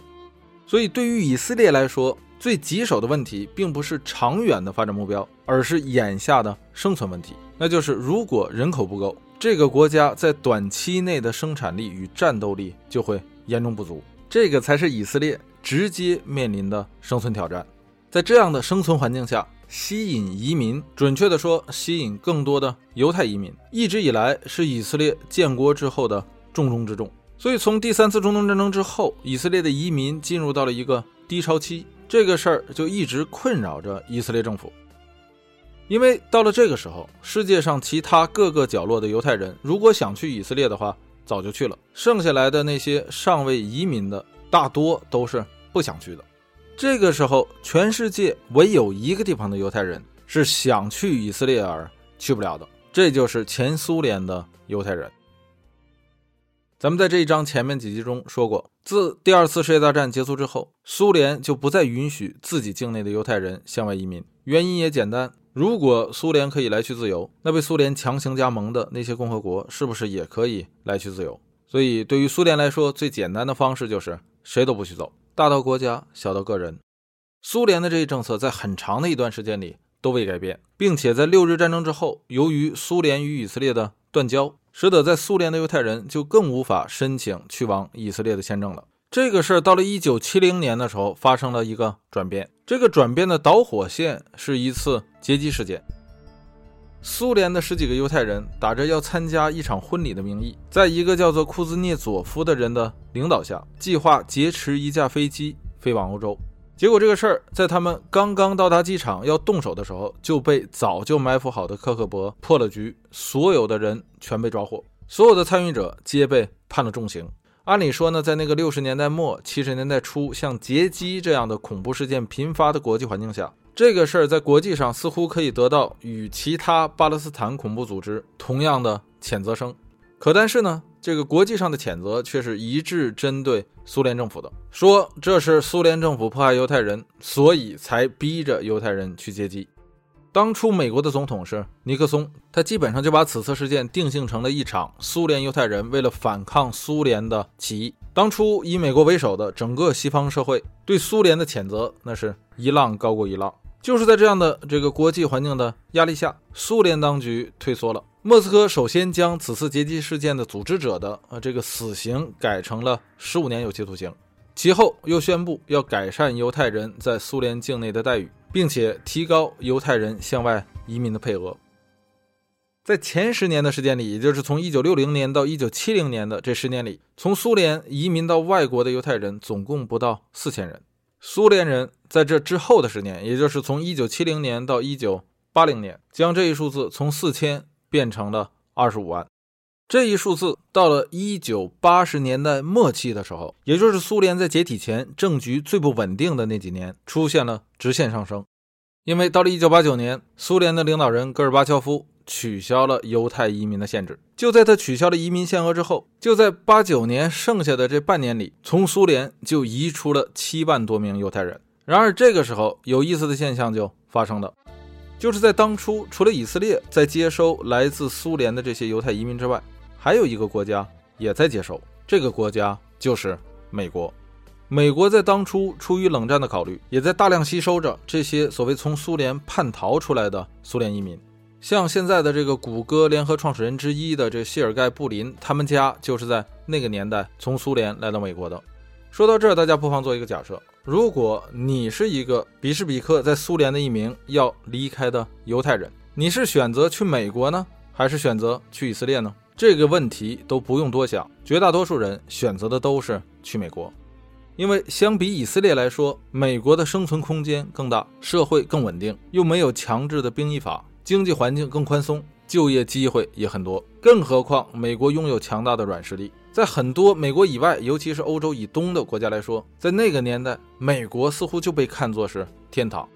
所以对于以色列来说，最棘手的问题并不是长远的发展目标，而是眼下的生存问题。那就是如果人口不够，这个国家在短期内的生产力与战斗力就会严重不足，这个才是以色列直接面临的生存挑战。在这样的生存环境下。吸引移民，准确的说，吸引更多的犹太移民，一直以来是以色列建国之后的重中之重。所以，从第三次中东战争之后，以色列的移民进入到了一个低潮期，这个事儿就一直困扰着以色列政府。因为到了这个时候，世界上其他各个角落的犹太人，如果想去以色列的话，早就去了；剩下来的那些尚未移民的，大多都是不想去的。这个时候，全世界唯有一个地方的犹太人是想去以色列而去不了的，这就是前苏联的犹太人。咱们在这一章前面几集中说过，自第二次世界大战结束之后，苏联就不再允许自己境内的犹太人向外移民，原因也简单。如果苏联可以来去自由，那被苏联强行加盟的那些共和国是不是也可以来去自由？所以，对于苏联来说，最简单的方式就是谁都不许走，大到国家，小到个人。苏联的这一政策在很长的一段时间里都未改变，并且在六日战争之后，由于苏联与以色列的断交，使得在苏联的犹太人就更无法申请去往以色列的签证了。这个事儿到了一九七零年的时候发生了一个转变，这个转变的导火线是一次劫机事件。苏联的十几个犹太人打着要参加一场婚礼的名义，在一个叫做库兹涅佐夫的人的领导下，计划劫持一架飞机飞往欧洲。结果这个事儿在他们刚刚到达机场要动手的时候，就被早就埋伏好的科克伯破了局，所有的人全被抓获，所有的参与者皆被判了重刑。按理说呢，在那个六十年代末、七十年代初，像劫机这样的恐怖事件频发的国际环境下，这个事儿在国际上似乎可以得到与其他巴勒斯坦恐怖组织同样的谴责声。可但是呢，这个国际上的谴责却是一致针对苏联政府的，说这是苏联政府迫害犹太人，所以才逼着犹太人去劫机。当初美国的总统是尼克松，他基本上就把此次事件定性成了一场苏联犹太人为了反抗苏联的起义。当初以美国为首的整个西方社会对苏联的谴责，那是一浪高过一浪。就是在这样的这个国际环境的压力下，苏联当局退缩了。莫斯科首先将此次劫机事件的组织者的呃这个死刑改成了十五年有期徒刑，其后又宣布要改善犹太人在苏联境内的待遇。并且提高犹太人向外移民的配额。在前十年的时间里，也就是从一九六零年到一九七零年的这十年里，从苏联移民到外国的犹太人总共不到四千人。苏联人在这之后的十年，也就是从一九七零年到一九八零年，将这一数字从四千变成了二十五万。这一数字到了一九八十年代末期的时候，也就是苏联在解体前政局最不稳定的那几年，出现了直线上升。因为到了一九八九年，苏联的领导人戈尔巴乔夫取消了犹太移民的限制。就在他取消了移民限额之后，就在八九年剩下的这半年里，从苏联就移出了七万多名犹太人。然而这个时候，有意思的现象就发生了。就是在当初，除了以色列在接收来自苏联的这些犹太移民之外，还有一个国家也在接收，这个国家就是美国。美国在当初出于冷战的考虑，也在大量吸收着这些所谓从苏联叛逃出来的苏联移民。像现在的这个谷歌联合创始人之一的这谢尔盖布林，他们家就是在那个年代从苏联来到美国的。说到这儿，大家不妨做一个假设：如果你是一个比什比克在苏联的一名要离开的犹太人，你是选择去美国呢，还是选择去以色列呢？这个问题都不用多想，绝大多数人选择的都是去美国，因为相比以色列来说，美国的生存空间更大，社会更稳定，又没有强制的兵役法，经济环境更宽松，就业机会也很多。更何况，美国拥有强大的软实力，在很多美国以外，尤其是欧洲以东的国家来说，在那个年代，美国似乎就被看作是天堂。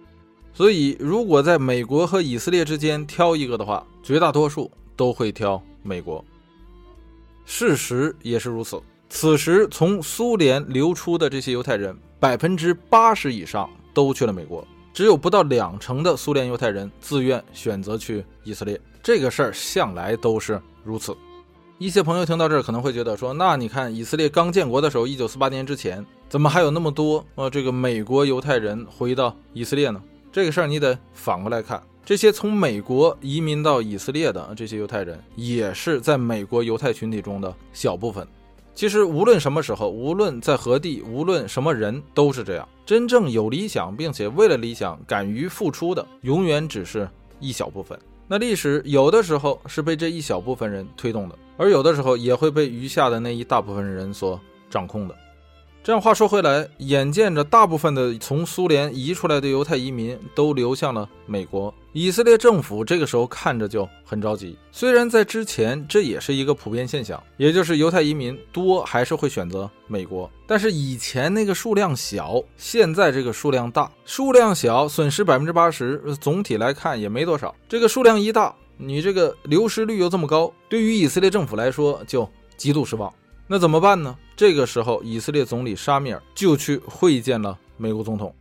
所以，如果在美国和以色列之间挑一个的话，绝大多数都会挑。美国，事实也是如此。此时，从苏联流出的这些犹太人，百分之八十以上都去了美国，只有不到两成的苏联犹太人自愿选择去以色列。这个事儿向来都是如此。一些朋友听到这儿可能会觉得说：“那你看，以色列刚建国的时候，一九四八年之前，怎么还有那么多呃这个美国犹太人回到以色列呢？”这个事儿你得反过来看。这些从美国移民到以色列的这些犹太人，也是在美国犹太群体中的小部分。其实，无论什么时候，无论在何地，无论什么人，都是这样。真正有理想，并且为了理想敢于付出的，永远只是一小部分。那历史有的时候是被这一小部分人推动的，而有的时候也会被余下的那一大部分人所掌控的。这样话说回来，眼见着大部分的从苏联移出来的犹太移民都流向了美国，以色列政府这个时候看着就很着急。虽然在之前这也是一个普遍现象，也就是犹太移民多还是会选择美国，但是以前那个数量小，现在这个数量大，数量小损失百分之八十，总体来看也没多少。这个数量一大，你这个流失率又这么高，对于以色列政府来说就极度失望。那怎么办呢？这个时候，以色列总理沙米尔就去会见了美国总统，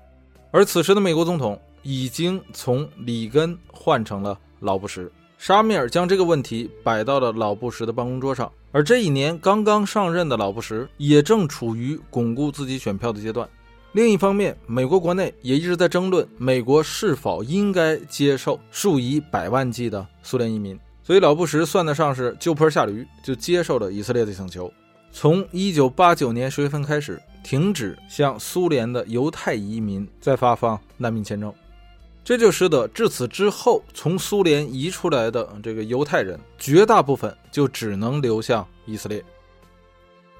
而此时的美国总统已经从里根换成了老布什。沙米尔将这个问题摆到了老布什的办公桌上，而这一年刚刚上任的老布什也正处于巩固自己选票的阶段。另一方面，美国国内也一直在争论美国是否应该接受数以百万计的苏联移民，所以老布什算得上是就坡下驴，就接受了以色列的请求，从一九八九年十月份开始，停止向苏联的犹太移民再发放难民签证。这就使得至此之后，从苏联移出来的这个犹太人，绝大部分就只能流向以色列。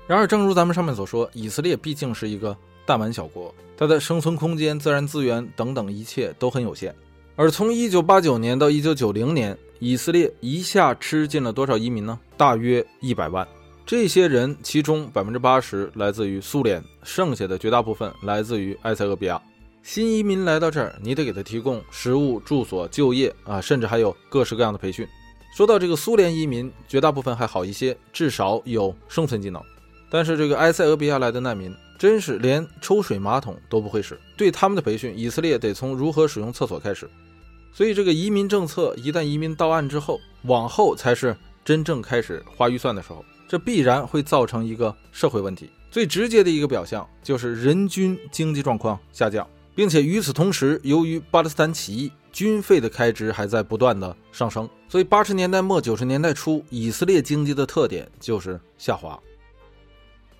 然而，正如咱们上面所说，以色列毕竟是一个弹丸小国，它的生存空间、自然资源等等一切都很有限。而从1989年到1990年，以色列一下吃进了多少移民呢？大约一百万。这些人其中百分之八十来自于苏联，剩下的绝大部分来自于埃塞俄比亚。新移民来到这儿，你得给他提供食物、住所、就业啊，甚至还有各式各样的培训。说到这个苏联移民，绝大部分还好一些，至少有生存技能。但是这个埃塞俄比亚来的难民，真是连抽水马桶都不会使。对他们的培训，以色列得从如何使用厕所开始。所以这个移民政策一旦移民到岸之后，往后才是真正开始花预算的时候，这必然会造成一个社会问题。最直接的一个表象就是人均经济状况下降。并且与此同时，由于巴勒斯坦起义，军费的开支还在不断的上升，所以八十年代末九十年代初，以色列经济的特点就是下滑。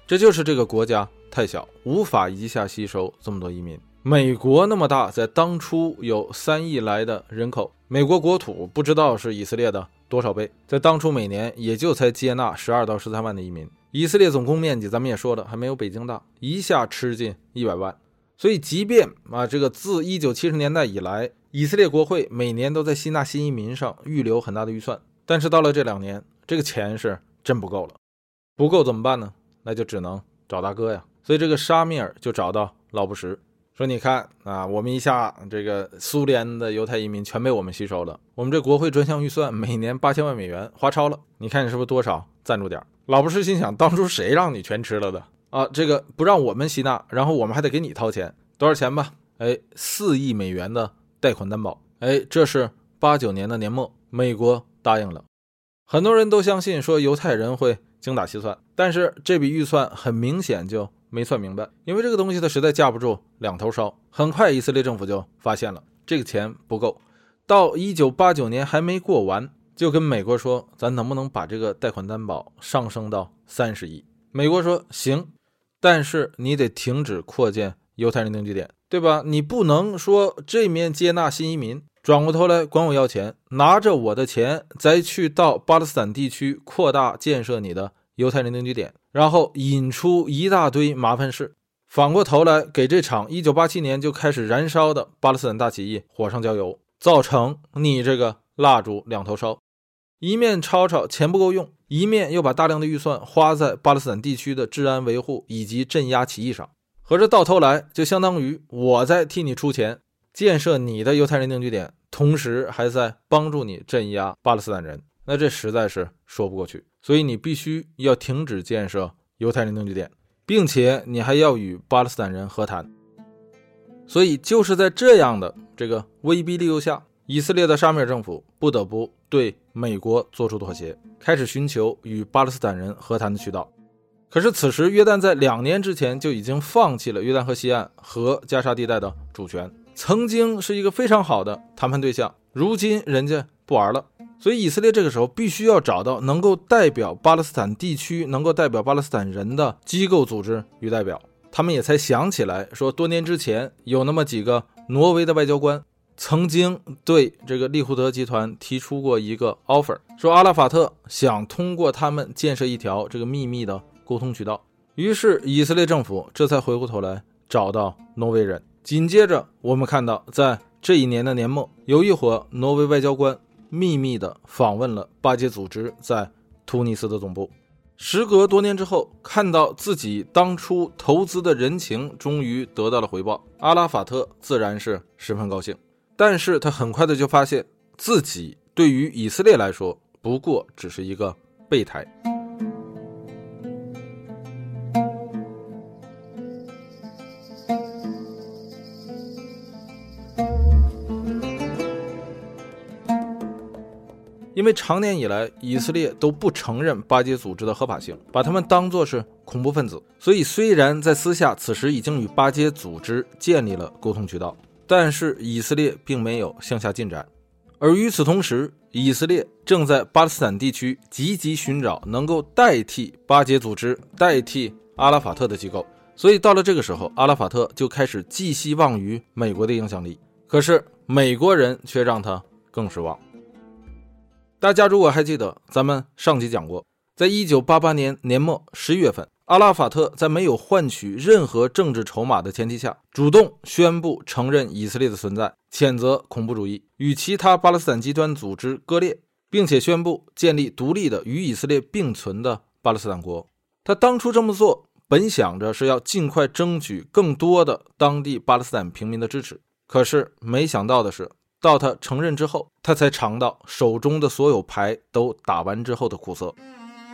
这就是这个国家太小，无法一下吸收这么多移民。美国那么大，在当初有三亿来的人口，美国国土不知道是以色列的多少倍，在当初每年也就才接纳十二到十三万的移民。以色列总共面积，咱们也说了，还没有北京大，一下吃进一百万。所以，即便啊，这个自一九七十年代以来，以色列国会每年都在吸纳新移民上预留很大的预算，但是到了这两年，这个钱是真不够了。不够怎么办呢？那就只能找大哥呀。所以这个沙米尔就找到老布什，说：“你看啊，我们一下这个苏联的犹太移民全被我们吸收了，我们这国会专项预算每年八千万美元花超了，你看你是不是多少赞助点？”老布什心想：当初谁让你全吃了的？啊，这个不让我们吸纳，然后我们还得给你掏钱，多少钱吧？哎，四亿美元的贷款担保。哎，这是八九年的年末，美国答应了。很多人都相信说犹太人会精打细算，但是这笔预算很明显就没算明白，因为这个东西它实在架不住两头烧。很快，以色列政府就发现了这个钱不够，到一九八九年还没过完，就跟美国说，咱能不能把这个贷款担保上升到三十亿？美国说行。但是你得停止扩建犹太人定居点，对吧？你不能说这面接纳新移民，转过头来管我要钱，拿着我的钱再去到巴勒斯坦地区扩大建设你的犹太人定居点，然后引出一大堆麻烦事，反过头来给这场1987年就开始燃烧的巴勒斯坦大起义火上浇油，造成你这个蜡烛两头烧。一面吵吵钱不够用，一面又把大量的预算花在巴勒斯坦地区的治安维护以及镇压起义上，合着到头来就相当于我在替你出钱建设你的犹太人定居点，同时还在帮助你镇压巴勒斯坦人，那这实在是说不过去。所以你必须要停止建设犹太人定居点，并且你还要与巴勒斯坦人和谈。所以就是在这样的这个威逼利诱下。以色列的沙米尔政府不得不对美国做出妥协，开始寻求与巴勒斯坦人和谈的渠道。可是此时，约旦在两年之前就已经放弃了约旦河西岸和加沙地带的主权，曾经是一个非常好的谈判对象，如今人家不玩了。所以，以色列这个时候必须要找到能够代表巴勒斯坦地区、能够代表巴勒斯坦人的机构组织与代表。他们也才想起来说，多年之前有那么几个挪威的外交官。曾经对这个利库德集团提出过一个 offer，说阿拉法特想通过他们建设一条这个秘密的沟通渠道。于是以色列政府这才回过头来找到挪威人。紧接着，我们看到在这一年的年末，有一伙挪威外交官秘密的访问了巴结组织在突尼斯的总部。时隔多年之后，看到自己当初投资的人情终于得到了回报，阿拉法特自然是十分高兴。但是他很快的就发现自己对于以色列来说不过只是一个备胎。因为长年以来以色列都不承认巴结组织的合法性，把他们当作是恐怖分子，所以虽然在私下此时已经与巴结组织建立了沟通渠道，但是以色列并没有向下进展。而与此同时，以色列正在巴勒斯坦地区积极寻找能够代替巴结组织、代替阿拉法特的机构。所以到了这个时候，阿拉法特就开始寄希望于美国的影响力。可是美国人却让他更失望。大家如果还记得，咱们上集讲过，在一九八八年年末十一月份，阿拉法特在没有换取任何政治筹码的前提下，主动宣布承认以色列的存在，谴责恐怖主义，与其他巴勒斯坦极端组织割裂，并且宣布建立独立的与以色列并存的巴勒斯坦国。他当初这么做。本想着是要尽快争取更多的当地巴勒斯坦平民的支持，可是没想到的是，到他承认之后，他才尝到手中的所有牌都打完之后的苦涩，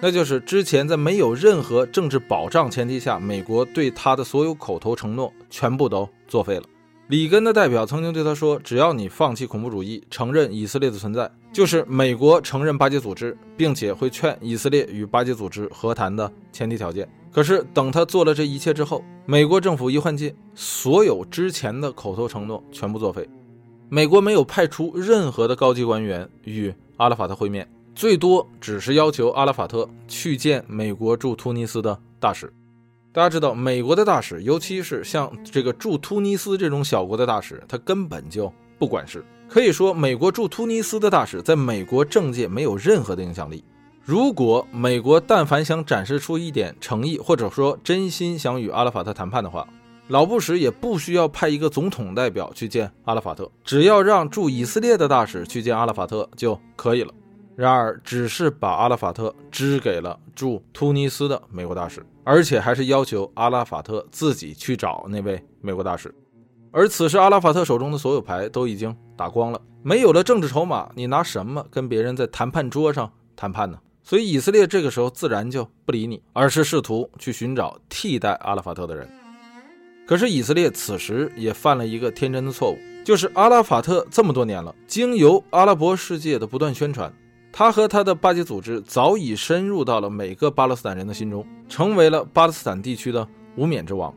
那就是之前在没有任何政治保障前提下，美国对他的所有口头承诺全部都作废了。里根的代表曾经对他说：“只要你放弃恐怖主义，承认以色列的存在，就是美国承认巴结组织，并且会劝以色列与巴结组织和谈的前提条件。”可是，等他做了这一切之后，美国政府一换届，所有之前的口头承诺全部作废。美国没有派出任何的高级官员与阿拉法特会面，最多只是要求阿拉法特去见美国驻突尼斯的大使。大家知道，美国的大使，尤其是像这个驻突尼斯这种小国的大使，他根本就不管事。可以说，美国驻突尼斯的大使在美国政界没有任何的影响力。如果美国但凡想展示出一点诚意，或者说真心想与阿拉法特谈判的话，老布什也不需要派一个总统代表去见阿拉法特，只要让驻以色列的大使去见阿拉法特就可以了。然而，只是把阿拉法特支给了驻突尼斯的美国大使，而且还是要求阿拉法特自己去找那位美国大使。而此时，阿拉法特手中的所有牌都已经打光了，没有了政治筹码，你拿什么跟别人在谈判桌上谈判呢？所以，以色列这个时候自然就不理你，而是试图去寻找替代阿拉法特的人。可是，以色列此时也犯了一个天真的错误，就是阿拉法特这么多年了，经由阿拉伯世界的不断宣传，他和他的巴结组织早已深入到了每个巴勒斯坦人的心中，成为了巴勒斯坦地区的无冕之王。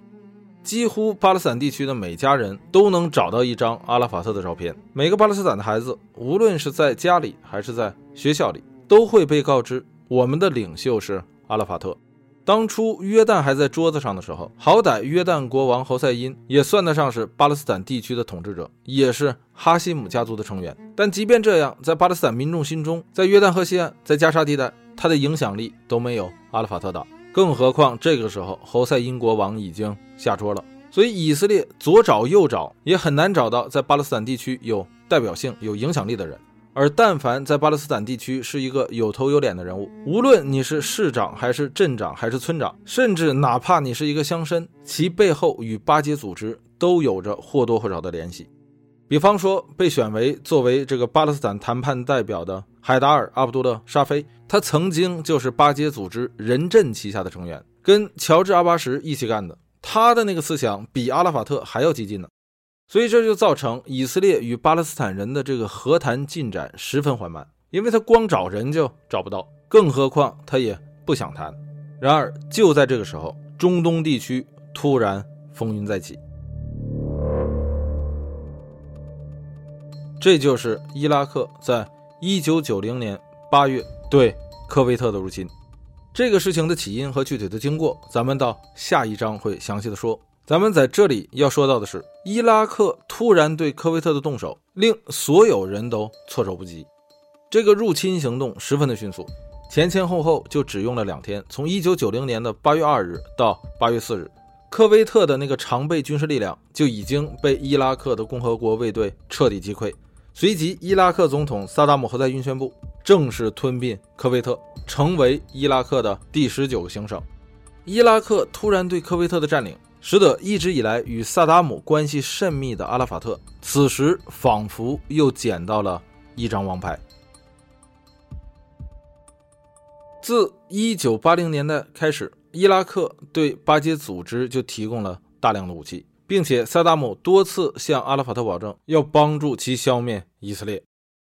几乎巴勒斯坦地区的每家人都能找到一张阿拉法特的照片，每个巴勒斯坦的孩子，无论是在家里还是在学校里。都会被告知，我们的领袖是阿拉法特。当初约旦还在桌子上的时候，好歹约旦国王侯赛因也算得上是巴勒斯坦地区的统治者，也是哈希姆家族的成员。但即便这样，在巴勒斯坦民众心中，在约旦河西岸，在加沙地带，他的影响力都没有阿拉法特大。更何况这个时候，侯赛因国王已经下桌了，所以以色列左找右找，也很难找到在巴勒斯坦地区有代表性、有影响力的人。而但凡在巴勒斯坦地区是一个有头有脸的人物，无论你是市长还是镇长还是村长，甚至哪怕你是一个乡绅，其背后与巴结组织都有着或多或少的联系。比方说，被选为作为这个巴勒斯坦谈判代表的海达尔·阿卜杜勒·沙菲，他曾经就是巴结组织人镇旗下的成员，跟乔治·阿巴什一起干的。他的那个思想比阿拉法特还要激进呢。所以这就造成以色列与巴勒斯坦人的这个和谈进展十分缓慢，因为他光找人就找不到，更何况他也不想谈。然而就在这个时候，中东地区突然风云再起，这就是伊拉克在1990年8月对科威特的入侵。这个事情的起因和具体的经过，咱们到下一章会详细的说。咱们在这里要说到的是，伊拉克突然对科威特的动手，令所有人都措手不及。这个入侵行动十分的迅速，前前后后就只用了两天。从一九九零年的八月二日到八月四日，科威特的那个常备军事力量就已经被伊拉克的共和国卫队彻底击溃。随即，伊拉克总统萨达姆何塞因宣布正式吞并科威特，成为伊拉克的第十九个行省。伊拉克突然对科威特的占领。使得一直以来与萨达姆关系甚密的阿拉法特，此时仿佛又捡到了一张王牌。自一九八零年代开始，伊拉克对巴结组织就提供了大量的武器，并且萨达姆多次向阿拉法特保证要帮助其消灭以色列。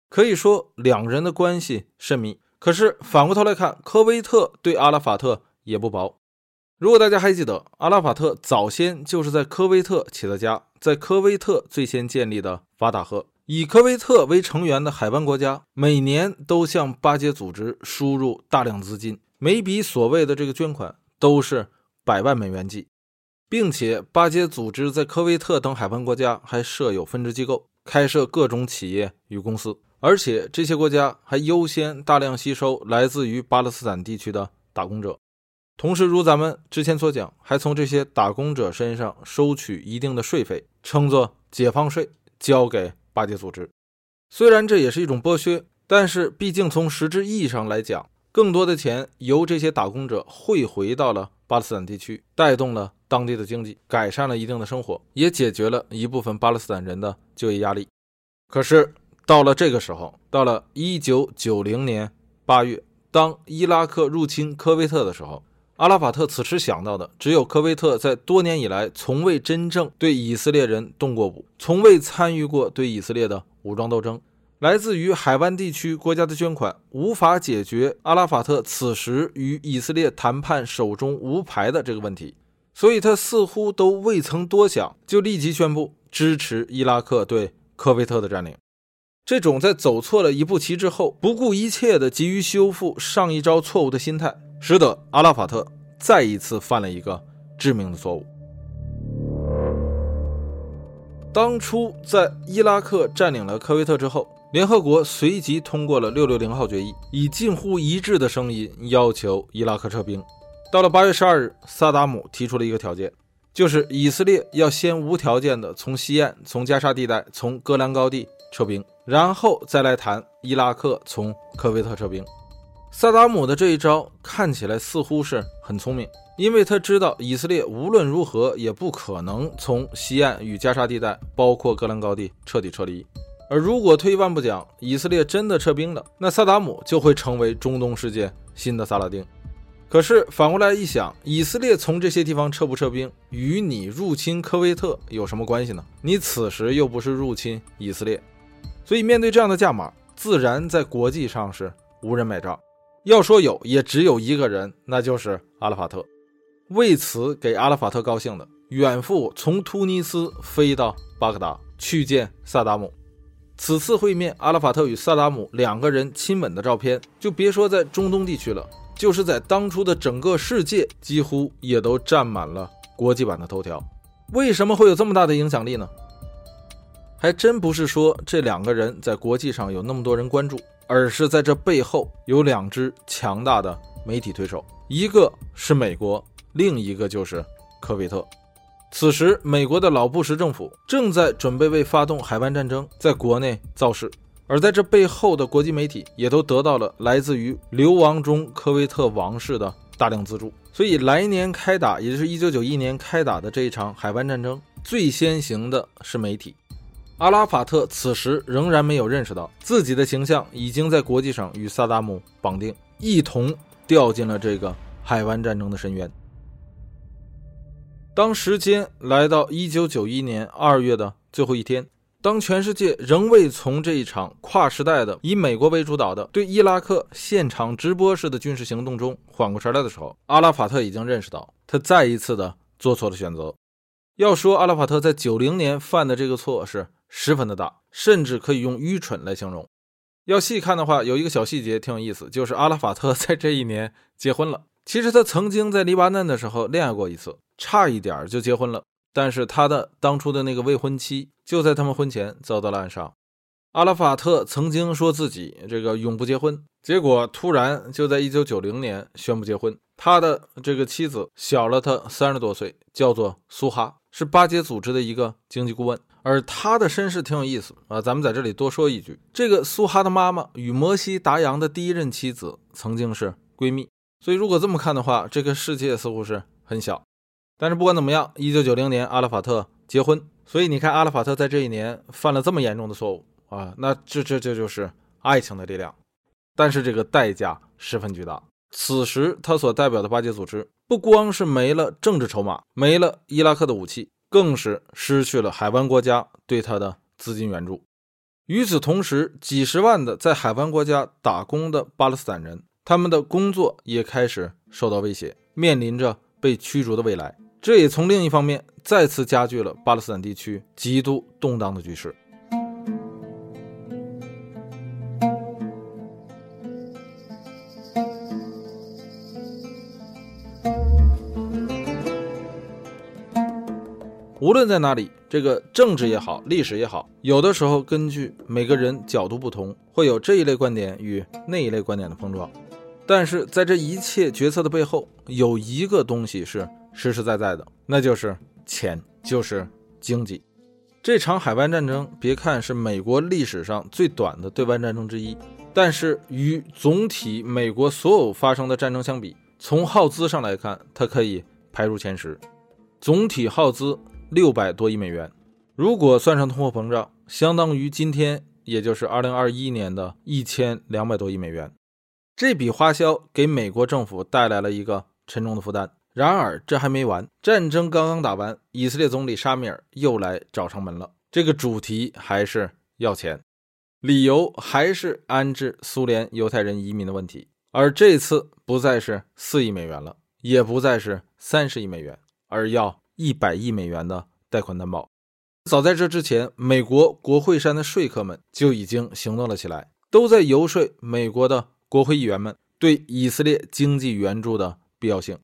可以说两人的关系甚密。可是反过头来看，科威特对阿拉法特也不薄。如果大家还记得，阿拉法特早先就是在科威特起的家，在科威特最先建立的法塔赫，以科威特为成员的海湾国家，每年都向巴结组织输入大量资金，每笔所谓的这个捐款都是百万美元计，并且巴结组织在科威特等海湾国家还设有分支机构，开设各种企业与公司。而且这些国家还优先大量吸收来自于巴勒斯坦地区的打工者，同时如咱们之前所讲，还从这些打工者身上收取一定的税费，称作解放税，交给巴结组织。虽然这也是一种剥削，但是毕竟从实质意义上来讲，更多的钱由这些打工者汇回到了巴勒斯坦地区，带动了当地的经济，改善了一定的生活，也解决了一部分巴勒斯坦人的就业压力。可是。到了这个时候，到了一九九零年八月，当伊拉克入侵科威特的时候，阿拉法特此时想到的只有科威特在多年以来从未真正对以色列人动过武，从未参与过对以色列的武装斗争。来自于海湾地区国家的捐款无法解决阿拉法特此时与以色列谈判手中无牌的这个问题，所以他似乎都未曾多想，就立即宣布支持伊拉克对科威特的占领。这种在走错了一步棋之后，不顾一切的急于修复上一招错误的心态，使得阿拉法特再一次犯了一个致命的错误。当初在伊拉克占领了科威特之后，联合国随即通过了六六零号决议，以近乎一致的声音要求伊拉克撤兵。到了八月十二日，萨达姆提出了一个条件，就是以色列要先无条件的从西岸、从加沙地带、从戈兰高地撤兵。然后再来谈伊拉克从科威特撤兵。萨达姆的这一招看起来似乎是很聪明，因为他知道以色列无论如何也不可能从西岸与加沙地带，包括戈兰高地彻底撤离。而如果退一万步讲，以色列真的撤兵了，那萨达姆就会成为中东世界新的萨拉丁。可是反过来一想，以色列从这些地方撤不撤兵，与你入侵科威特有什么关系呢？你此时又不是入侵以色列。所以，面对这样的价码，自然在国际上是无人买账。要说有，也只有一个人，那就是阿拉法特。为此，给阿拉法特高兴的，远赴从突尼斯飞到巴格达去见萨达姆。此次会面，阿拉法特与萨达姆两个人亲吻的照片，就别说在中东地区了，就是在当初的整个世界，几乎也都占满了国际版的头条。为什么会有这么大的影响力呢？还真不是说这两个人在国际上有那么多人关注，而是在这背后有两支强大的媒体推手，一个是美国，另一个就是科威特。此时，美国的老布什政府正在准备为发动海湾战争在国内造势，而在这背后的国际媒体也都得到了来自于流亡中科威特王室的大量资助，所以来年开打，也就是一九九一年开打的这一场海湾战争，最先行的是媒体。阿拉法特此时仍然没有认识到自己的形象已经在国际上与萨达姆绑定，一同掉进了这个海湾战争的深渊。当时间来到一九九一年二月的最后一天，当全世界仍未从这一场跨时代的以美国为主导的对伊拉克现场直播式的军事行动中缓过神来的时候，阿拉法特已经认识到他再一次的做错了选择。要说阿拉法特在九零年犯的这个错是。十分的大，甚至可以用愚蠢来形容。要细看的话，有一个小细节挺有意思，就是阿拉法特 (laughs) 在这一年结婚了。其实他曾经在黎巴嫩的时候恋爱过一次，差一点就结婚了，但是他的当初的那个未婚妻就在他们婚前遭到了暗杀。阿拉法特曾经说自己这个永不结婚，结果突然就在一九九零年宣布结婚。他的这个妻子小了他三十多岁，叫做苏哈，是巴结组织的一个经济顾问。而他的身世挺有意思啊，咱们在这里多说一句：这个苏哈的妈妈与摩西达扬的第一任妻子曾经是闺蜜，所以如果这么看的话，这个世界似乎是很小。但是不管怎么样，一九九零年阿拉法特结婚，所以你看阿拉法特在这一年犯了这么严重的错误啊，那这这这就是爱情的力量，但是这个代价十分巨大。此时他所代表的巴结组织不光是没了政治筹码，没了伊拉克的武器。更是失去了海湾国家对他的资金援助。与此同时，几十万的在海湾国家打工的巴勒斯坦人，他们的工作也开始受到威胁，面临着被驱逐的未来。这也从另一方面再次加剧了巴勒斯坦地区极度动荡的局势。论在哪里，这个政治也好，历史也好，有的时候根据每个人角度不同，会有这一类观点与那一类观点的碰撞。但是在这一切决策的背后，有一个东西是实实在在的，那就是钱，就是经济。这场海湾战争，别看是美国历史上最短的对外战争之一，但是与总体美国所有发生的战争相比，从耗资上来看，它可以排入前十，总体耗资。六百多亿美元，如果算上通货膨胀，相当于今天，也就是二零二一年的一千两百多亿美元。这笔花销给美国政府带来了一个沉重的负担。然而，这还没完，战争刚刚打完，以色列总理沙米尔又来找上门了。这个主题还是要钱，理由还是安置苏联犹太人移民的问题。而这次不再是四亿美元了，也不再是三十亿美元，而要。一百亿美元的贷款担保，早在这之前，美国国会山的说客们就已经行动了起来，都在游说美国的国会议员们对以色列经济援助的必要性。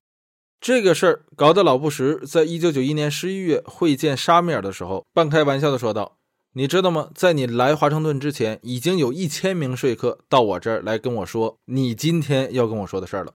这个事儿搞得老布什在一九九一年十一月会见沙米尔的时候，半开玩笑的说道：“你知道吗？在你来华盛顿之前，已经有一千名说客到我这儿来跟我说你今天要跟我说的事儿了。”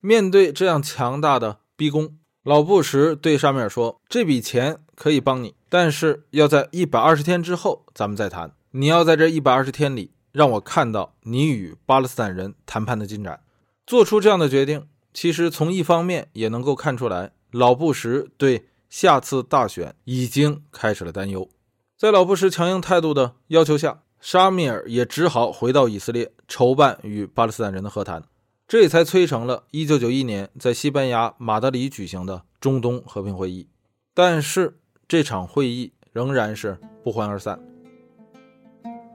面对这样强大的逼宫。老布什对沙米尔说：“这笔钱可以帮你，但是要在一百二十天之后咱们再谈。你要在这一百二十天里让我看到你与巴勒斯坦人谈判的进展。”做出这样的决定，其实从一方面也能够看出来，老布什对下次大选已经开始了担忧。在老布什强硬态度的要求下，沙米尔也只好回到以色列筹办与巴勒斯坦人的和谈。这才催成了1991年在西班牙马德里举行的中东和平会议，但是这场会议仍然是不欢而散。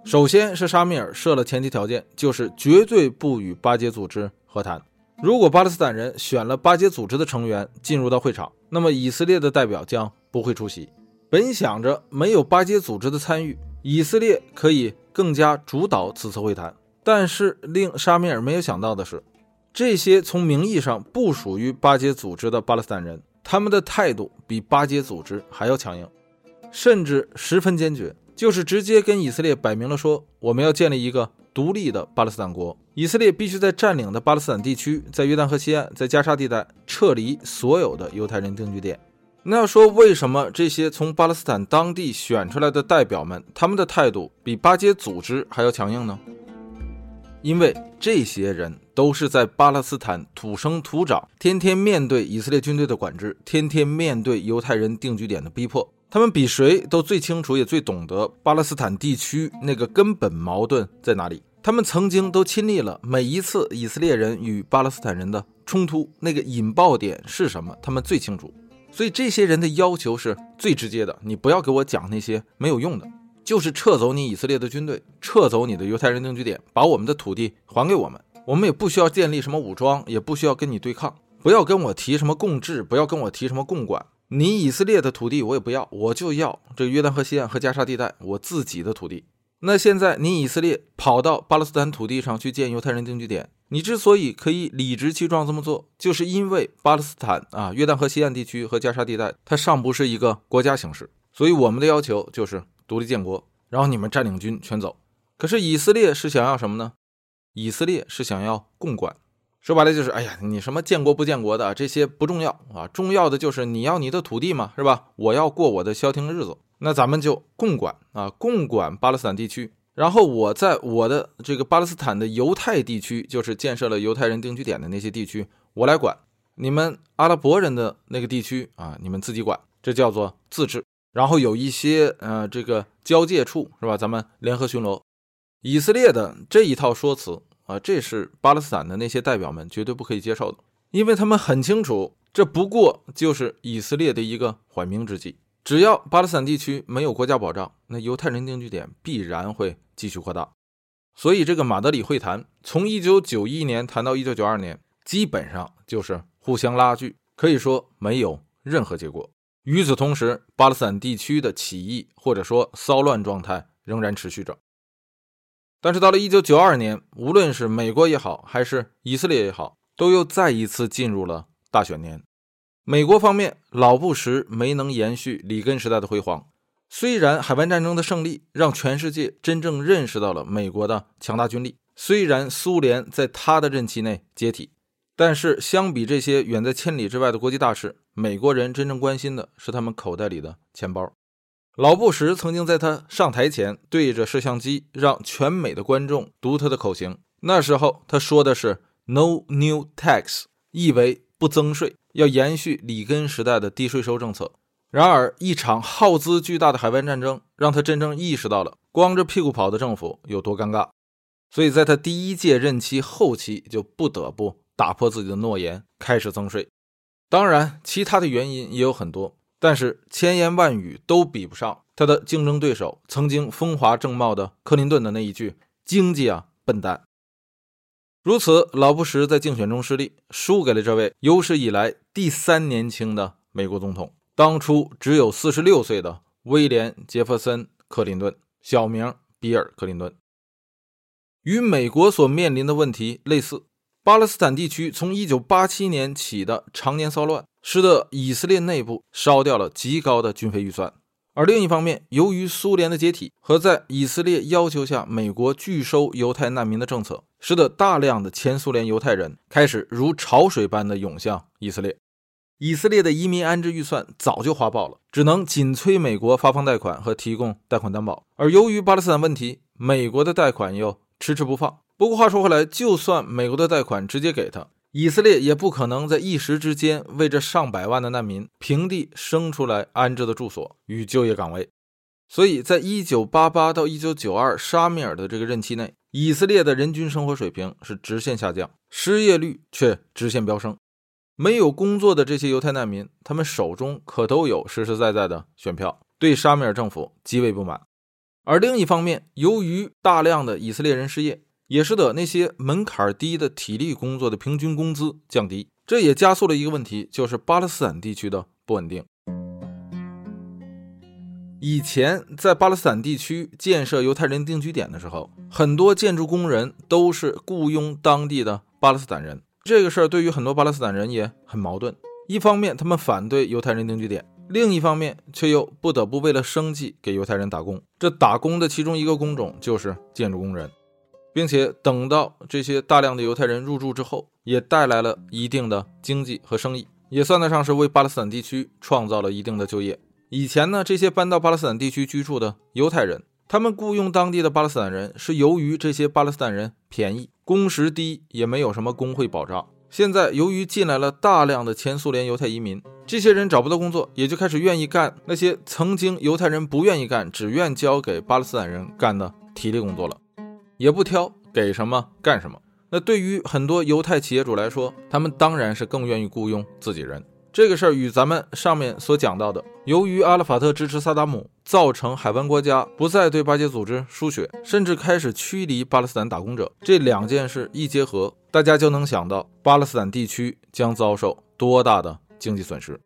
首先是沙米尔设了前提条件，就是绝对不与巴结组织和谈。如果巴勒斯坦人选了巴结组织的成员进入到会场，那么以色列的代表将不会出席。本想着没有巴结组织的参与，以色列可以更加主导此次会谈，但是令沙米尔没有想到的是。这些从名义上不属于巴结组织的巴勒斯坦人，他们的态度比巴结组织还要强硬，甚至十分坚决，就是直接跟以色列摆明了说，我们要建立一个独立的巴勒斯坦国，以色列必须在占领的巴勒斯坦地区，在约旦河西岸，在加沙地带撤离所有的犹太人定居点。那要说为什么这些从巴勒斯坦当地选出来的代表们，他们的态度比巴结组织还要强硬呢？因为这些人都是在巴勒斯坦土生土长，天天面对以色列军队的管制，天天面对犹太人定居点的逼迫。他们比谁都最清楚，也最懂得巴勒斯坦地区那个根本矛盾在哪里。他们曾经都亲历了每一次以色列人与巴勒斯坦人的冲突，那个引爆点是什么，他们最清楚。所以这些人的要求是最直接的：你不要给我讲那些没有用的。就是撤走你以色列的军队，撤走你的犹太人定居点，把我们的土地还给我们。我们也不需要建立什么武装，也不需要跟你对抗。不要跟我提什么共治，不要跟我提什么共管。你以色列的土地我也不要，我就要这约旦河西岸和加沙地带我自己的土地。那现在你以色列跑到巴勒斯坦土地上去建犹太人定居点，你之所以可以理直气壮这么做，就是因为巴勒斯坦啊，约旦河西岸地区和加沙地带它尚不是一个国家形式，所以我们的要求就是。独立建国，然后你们占领军全走。可是以色列是想要什么呢？以色列是想要共管，说白了就是，哎呀，你什么建国不建国的这些不重要啊，重要的就是你要你的土地嘛，是吧？我要过我的消停日子，那咱们就共管啊，共管巴勒斯坦地区。然后我在我的这个巴勒斯坦的犹太地区，就是建设了犹太人定居点的那些地区，我来管。你们阿拉伯人的那个地区啊，你们自己管，这叫做自治。然后有一些呃，这个交界处是吧？咱们联合巡逻。以色列的这一套说辞啊，这是巴勒斯坦的那些代表们绝对不可以接受的，因为他们很清楚，这不过就是以色列的一个缓兵之计。只要巴勒斯坦地区没有国家保障，那犹太人定居点必然会继续扩大。所以，这个马德里会谈从1991年谈到1992年，基本上就是互相拉锯，可以说没有任何结果。与此同时，巴勒斯坦地区的起义或者说骚乱状态仍然持续着。但是到了1992年，无论是美国也好，还是以色列也好，都又再一次进入了大选年。美国方面，老布什没能延续里根时代的辉煌。虽然海湾战争的胜利让全世界真正认识到了美国的强大军力，虽然苏联在他的任期内解体，但是相比这些远在千里之外的国际大事，美国人真正关心的是他们口袋里的钱包。老布什曾经在他上台前对着摄像机让全美的观众读他的口型，那时候他说的是 “No new tax”，意为不增税，要延续里根时代的低税收政策。然而，一场耗资巨大的海湾战争让他真正意识到了光着屁股跑的政府有多尴尬，所以在他第一届任期后期就不得不打破自己的诺言，开始增税。当然，其他的原因也有很多，但是千言万语都比不上他的竞争对手曾经风华正茂的克林顿的那一句“经济啊，笨蛋”。如此，老布什在竞选中失利，输给了这位有史以来第三年轻的美国总统。当初只有四十六岁的威廉·杰弗森·克林顿，小名比尔·克林顿，与美国所面临的问题类似。巴勒斯坦地区从一九八七年起的常年骚乱，使得以色列内部烧掉了极高的军费预算。而另一方面，由于苏联的解体和在以色列要求下美国拒收犹太难民的政策，使得大量的前苏联犹太人开始如潮水般的涌向以色列。以色列的移民安置预算早就花爆了，只能紧催美国发放贷款和提供贷款担保。而由于巴勒斯坦问题，美国的贷款又迟迟不放。不过话说回来，就算美国的贷款直接给他，以色列也不可能在一时之间为这上百万的难民平地生出来安置的住所与就业岗位。所以在一九八八到一九九二沙米尔的这个任期内，以色列的人均生活水平是直线下降，失业率却直线飙升。没有工作的这些犹太难民，他们手中可都有实实在在的选票，对沙米尔政府极为不满。而另一方面，由于大量的以色列人失业，也使得那些门槛低的体力工作的平均工资降低，这也加速了一个问题，就是巴勒斯坦地区的不稳定。以前在巴勒斯坦地区建设犹太人定居点的时候，很多建筑工人都是雇佣当地的巴勒斯坦人。这个事儿对于很多巴勒斯坦人也很矛盾，一方面他们反对犹太人定居点，另一方面却又不得不为了生计给犹太人打工。这打工的其中一个工种就是建筑工人，并且等到这些大量的犹太人入住之后，也带来了一定的经济和生意，也算得上是为巴勒斯坦地区创造了一定的就业。以前呢，这些搬到巴勒斯坦地区居住的犹太人，他们雇佣当地的巴勒斯坦人，是由于这些巴勒斯坦人便宜。工时低，也没有什么工会保障。现在由于进来了大量的前苏联犹太移民，这些人找不到工作，也就开始愿意干那些曾经犹太人不愿意干、只愿交给巴勒斯坦人干的体力工作了，也不挑给什么干什么。那对于很多犹太企业主来说，他们当然是更愿意雇佣自己人。这个事儿与咱们上面所讲到的，由于阿拉法特支持萨达姆，造成海湾国家不再对巴结组织输血，甚至开始驱离巴勒斯坦打工者，这两件事一结合，大家就能想到巴勒斯坦地区将遭受多大的经济损失。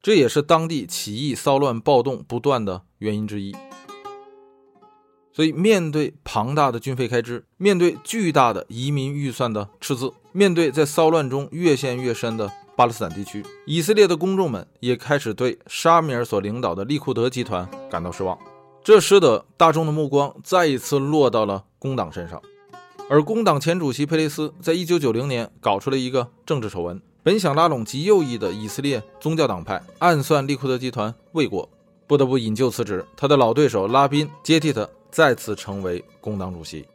这也是当地起义、骚乱、暴动不断的原因之一。所以，面对庞大的军费开支，面对巨大的移民预算的赤字，面对在骚乱中越陷越深的。巴勒斯坦地区，以色列的公众们也开始对沙米尔所领导的利库德集团感到失望，这使得大众的目光再一次落到了工党身上。而工党前主席佩雷斯在一九九零年搞出了一个政治丑闻，本想拉拢极右翼的以色列宗教党派，暗算利库德集团未果，不得不引咎辞职。他的老对手拉宾接替他，再次成为工党主席。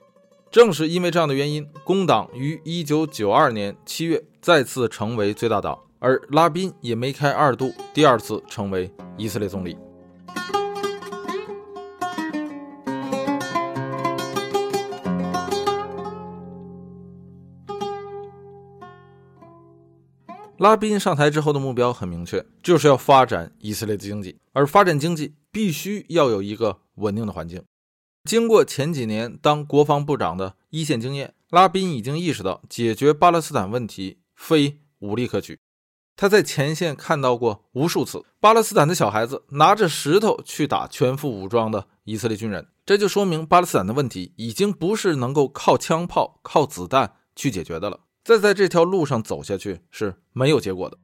正是因为这样的原因，工党于一九九二年七月再次成为最大党，而拉宾也梅开二度，第二次成为以色列总理。拉宾上台之后的目标很明确，就是要发展以色列的经济，而发展经济必须要有一个稳定的环境。经过前几年当国防部长的一线经验，拉宾已经意识到解决巴勒斯坦问题非武力可取。他在前线看到过无数次巴勒斯坦的小孩子拿着石头去打全副武装的以色列军人，这就说明巴勒斯坦的问题已经不是能够靠枪炮、靠子弹去解决的了。再在这条路上走下去是没有结果的。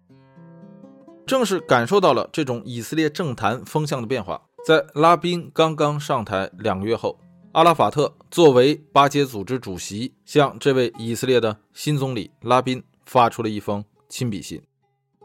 正是感受到了这种以色列政坛风向的变化，在拉宾刚刚上台两个月后，阿拉法特作为巴结组织主席，向这位以色列的新总理拉宾发出了一封亲笔信。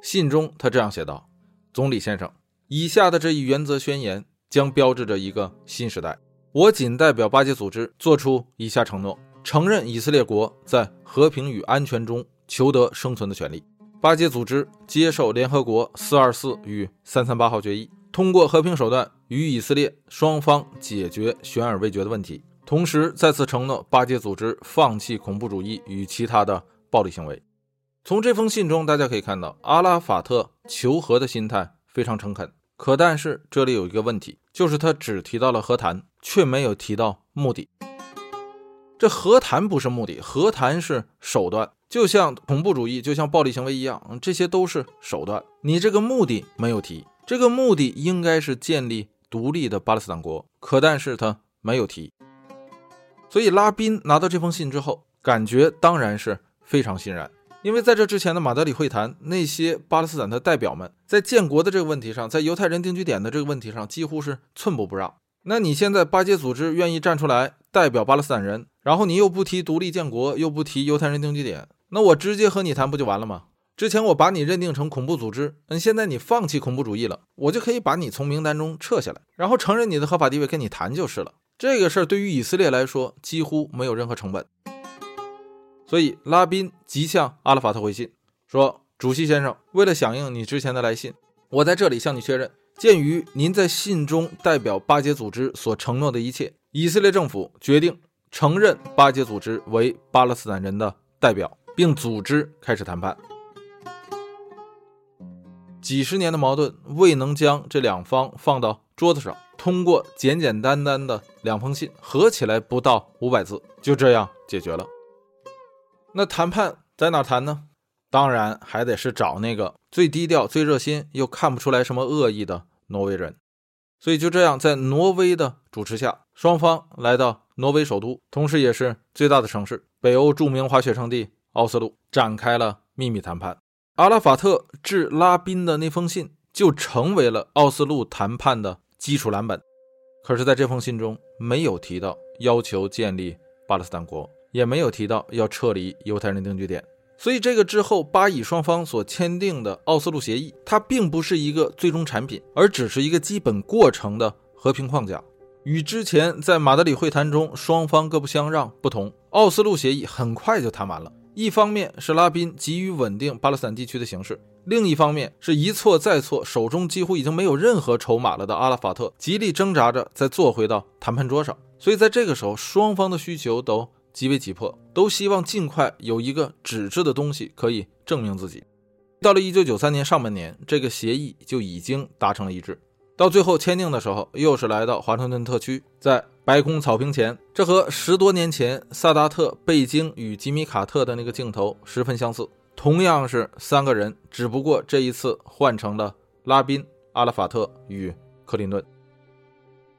信中他这样写道：“总理先生，以下的这一原则宣言将标志着一个新时代。我仅代表巴结组织作出以下承诺。”承认以色列国在和平与安全中求得生存的权利。巴结组织接受联合国四二四与三三八号决议，通过和平手段与以色列双方解决悬而未决的问题。同时，再次承诺巴结组织放弃恐怖主义与其他的暴力行为。从这封信中，大家可以看到阿拉法特求和的心态非常诚恳。可但是这里有一个问题，就是他只提到了和谈，却没有提到目的。这和谈不是目的，和谈是手段，就像恐怖主义，就像暴力行为一样，这些都是手段。你这个目的没有提，这个目的应该是建立独立的巴勒斯坦国，可但是他没有提。所以拉宾拿到这封信之后，感觉当然是非常欣然，因为在这之前的马德里会谈，那些巴勒斯坦的代表们在建国的这个问题上，在犹太人定居点的这个问题上，几乎是寸步不让。那你现在巴结组织愿意站出来代表巴勒斯坦人？然后你又不提独立建国，又不提犹太人定居点，那我直接和你谈不就完了吗？之前我把你认定成恐怖组织，嗯，现在你放弃恐怖主义了，我就可以把你从名单中撤下来，然后承认你的合法地位，跟你谈就是了。这个事儿对于以色列来说几乎没有任何成本。所以拉宾即向阿拉法特回信说：“主席先生，为了响应你之前的来信，我在这里向你确认，鉴于您在信中代表巴结组织所承诺的一切，以色列政府决定。”承认巴结组织为巴勒斯坦人的代表，并组织开始谈判。几十年的矛盾未能将这两方放到桌子上，通过简简单单的两封信，合起来不到五百字，就这样解决了。那谈判在哪谈呢？当然还得是找那个最低调、最热心又看不出来什么恶意的挪威人。所以就这样，在挪威的主持下，双方来到。挪威首都，同时也是最大的城市，北欧著名滑雪胜地奥斯陆，展开了秘密谈判。阿拉法特致拉宾的那封信就成为了奥斯陆谈判的基础蓝本。可是，在这封信中没有提到要求建立巴勒斯坦国，也没有提到要撤离犹太人定居点。所以，这个之后巴以双方所签订的奥斯陆协议，它并不是一个最终产品，而只是一个基本过程的和平框架。与之前在马德里会谈中双方各不相让不同，奥斯陆协议很快就谈完了。一方面是拉宾急于稳定巴勒斯坦地区的形势，另一方面是一错再错，手中几乎已经没有任何筹码了的阿拉法特极力挣扎着再坐回到谈判桌上。所以在这个时候，双方的需求都极为急迫，都希望尽快有一个纸质的东西可以证明自己。到了1993年上半年，这个协议就已经达成了一致。到最后签订的时候，又是来到华盛顿特区，在白宫草坪前，这和十多年前萨达特贝京与吉米卡特的那个镜头十分相似。同样是三个人，只不过这一次换成了拉宾、阿拉法特与克林顿。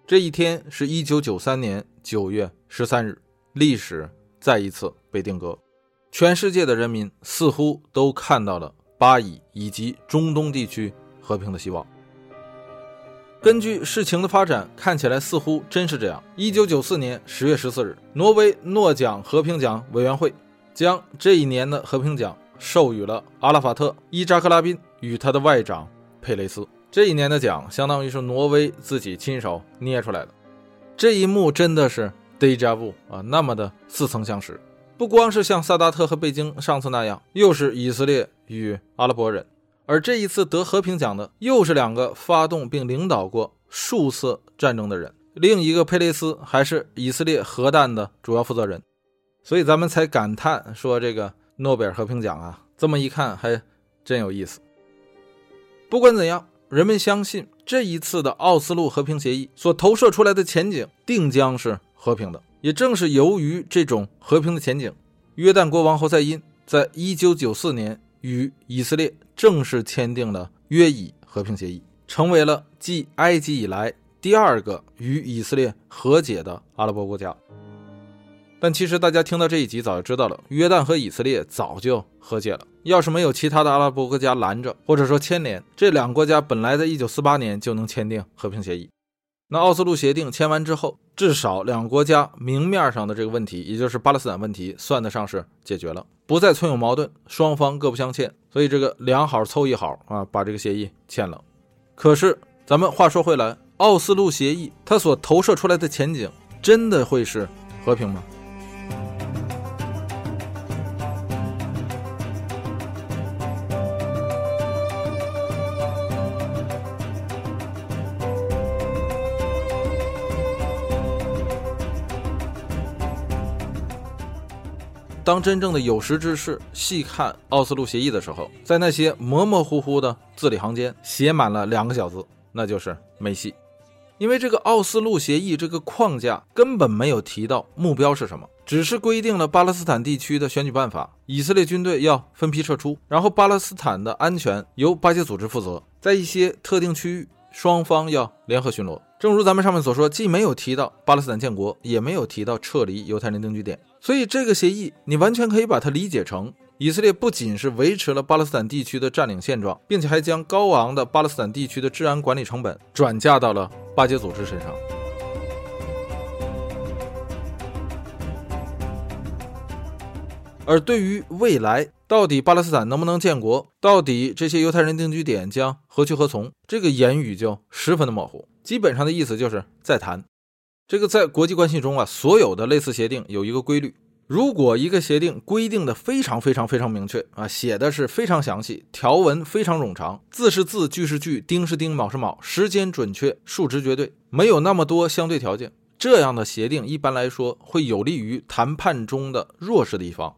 这一天是一九九三年九月十三日，历史再一次被定格，全世界的人民似乎都看到了巴以以及中东地区和平的希望。根据事情的发展，看起来似乎真是这样。一九九四年十月十四日，挪威诺奖和平奖委员会将这一年的和平奖授予了阿拉法特、伊扎克·拉宾与他的外长佩雷斯。这一年的奖相当于是挪威自己亲手捏出来的。这一幕真的是 deja vu 啊，那么的似曾相识。不光是像萨达特和贝京上次那样，又是以色列与阿拉伯人。而这一次得和平奖的又是两个发动并领导过数次战争的人，另一个佩雷斯还是以色列核弹的主要负责人，所以咱们才感叹说这个诺贝尔和平奖啊，这么一看还真有意思。不管怎样，人们相信这一次的奥斯陆和平协议所投射出来的前景定将是和平的。也正是由于这种和平的前景，约旦国王侯赛因在1994年与以色列正式签订了约以和平协议，成为了继埃及以来第二个与以色列和解的阿拉伯国家。但其实大家听到这一集早就知道了，约旦和以色列早就和解了。要是没有其他的阿拉伯国家拦着，或者说牵连，这两个国家本来在一九四八年就能签订和平协议。那奥斯陆协定签完之后，至少两国家明面上的这个问题，也就是巴勒斯坦问题，算得上是解决了，不再存有矛盾，双方各不相欠。所以这个两好凑一好啊，把这个协议签了。可是咱们话说回来，奥斯陆协议它所投射出来的前景，真的会是和平吗？当真正的有识之士细看奥斯陆协议的时候，在那些模模糊糊的字里行间写满了两个小字，那就是没戏。因为这个奥斯陆协议这个框架根本没有提到目标是什么，只是规定了巴勒斯坦地区的选举办法，以色列军队要分批撤出，然后巴勒斯坦的安全由巴解组织负责，在一些特定区域，双方要联合巡逻。正如咱们上面所说，既没有提到巴勒斯坦建国，也没有提到撤离犹太人定居点。所以这个协议，你完全可以把它理解成，以色列不仅是维持了巴勒斯坦地区的占领现状，并且还将高昂的巴勒斯坦地区的治安管理成本转嫁到了巴结组织身上。而对于未来到底巴勒斯坦能不能建国，到底这些犹太人定居点将何去何从，这个言语就十分的模糊，基本上的意思就是在谈。这个在国际关系中啊，所有的类似协定有一个规律：如果一个协定规定的非常非常非常明确啊，写的是非常详细，条文非常冗长，字是字，句是句，丁是丁，卯是卯，时间准确，数值绝对，没有那么多相对条件，这样的协定一般来说会有利于谈判中的弱势的一方。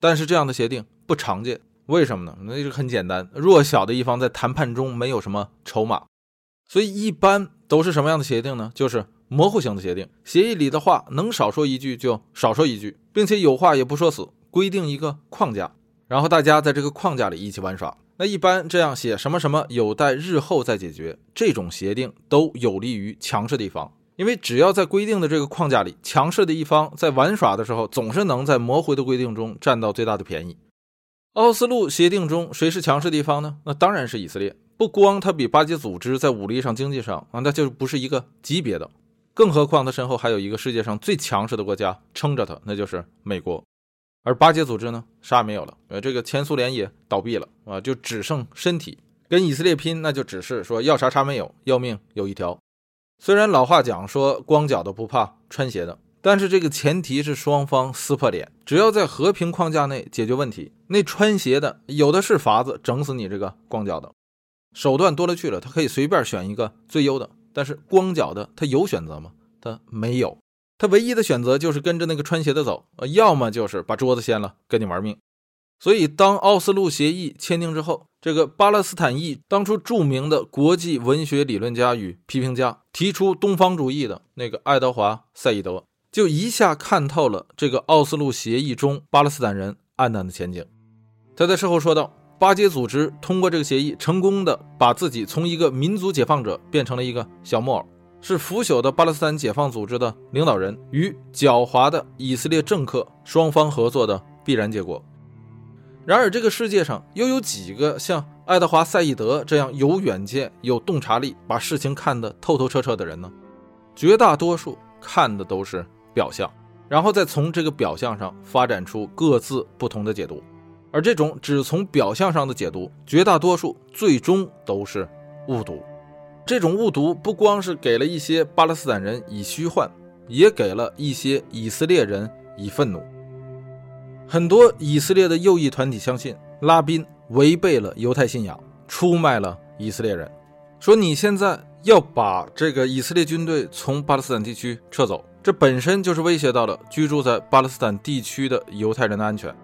但是这样的协定不常见，为什么呢？那就很简单，弱小的一方在谈判中没有什么筹码，所以一般都是什么样的协定呢？就是。模糊型的协定，协议里的话能少说一句就少说一句，并且有话也不说死，规定一个框架，然后大家在这个框架里一起玩耍。那一般这样写什么什么有待日后再解决，这种协定都有利于强势的一方，因为只要在规定的这个框架里，强势的一方在玩耍的时候，总是能在模糊的规定中占到最大的便宜。奥斯陆协定中谁是强势地方呢？那当然是以色列。不光他比巴基组织在武力上、经济上啊，那就不是一个级别的。更何况，他身后还有一个世界上最强势的国家撑着他，那就是美国。而巴结组织呢，啥也没有了。呃，这个前苏联也倒闭了啊，就只剩身体跟以色列拼，那就只是说要啥啥没有，要命有一条。虽然老话讲说光脚的不怕穿鞋的，但是这个前提是双方撕破脸，只要在和平框架内解决问题，那穿鞋的有的是法子整死你这个光脚的，手段多了去了，他可以随便选一个最优的。但是光脚的他有选择吗？他没有，他唯一的选择就是跟着那个穿鞋的走，呃，要么就是把桌子掀了跟你玩命。所以当奥斯陆协议签订之后，这个巴勒斯坦裔当初著名的国际文学理论家与批评家，提出东方主义的那个爱德华·赛义德，就一下看透了这个奥斯陆协议中巴勒斯坦人暗淡的前景。他在事后说道。巴结组织通过这个协议，成功的把自己从一个民族解放者变成了一个小木偶，是腐朽的巴勒斯坦解放组织的领导人与狡猾的以色列政客双方合作的必然结果。然而，这个世界上又有几个像爱德华·赛义德这样有远见、有洞察力、把事情看得透透彻彻的人呢？绝大多数看的都是表象，然后再从这个表象上发展出各自不同的解读。而这种只从表象上的解读，绝大多数最终都是误读。这种误读不光是给了一些巴勒斯坦人以虚幻，也给了一些以色列人以愤怒。很多以色列的右翼团体相信拉宾违背了犹太信仰，出卖了以色列人，说你现在要把这个以色列军队从巴勒斯坦地区撤走，这本身就是威胁到了居住在巴勒斯坦地区的犹太人的安全。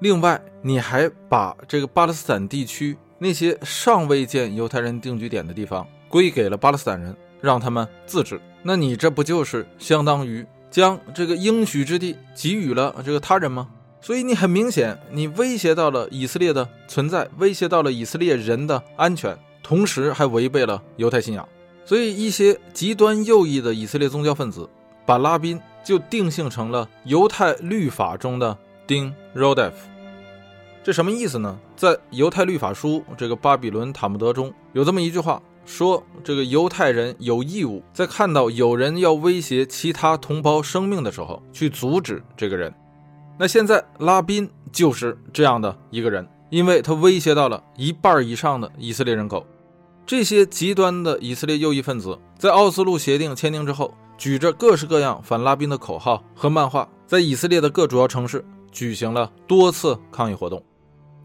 另外，你还把这个巴勒斯坦地区那些尚未建犹太人定居点的地方归给了巴勒斯坦人，让他们自治。那你这不就是相当于将这个应许之地给予了这个他人吗？所以你很明显，你威胁到了以色列的存在，威胁到了以色列人的安全，同时还违背了犹太信仰。所以一些极端右翼的以色列宗教分子把拉宾就定性成了犹太律法中的丁 Rodef。这什么意思呢？在犹太律法书这个巴比伦塔木德中有这么一句话，说这个犹太人有义务在看到有人要威胁其他同胞生命的时候去阻止这个人。那现在拉宾就是这样的一个人，因为他威胁到了一半以上的以色列人口。这些极端的以色列右翼分子在奥斯陆协定签订之后，举着各式各样反拉宾的口号和漫画，在以色列的各主要城市举行了多次抗议活动。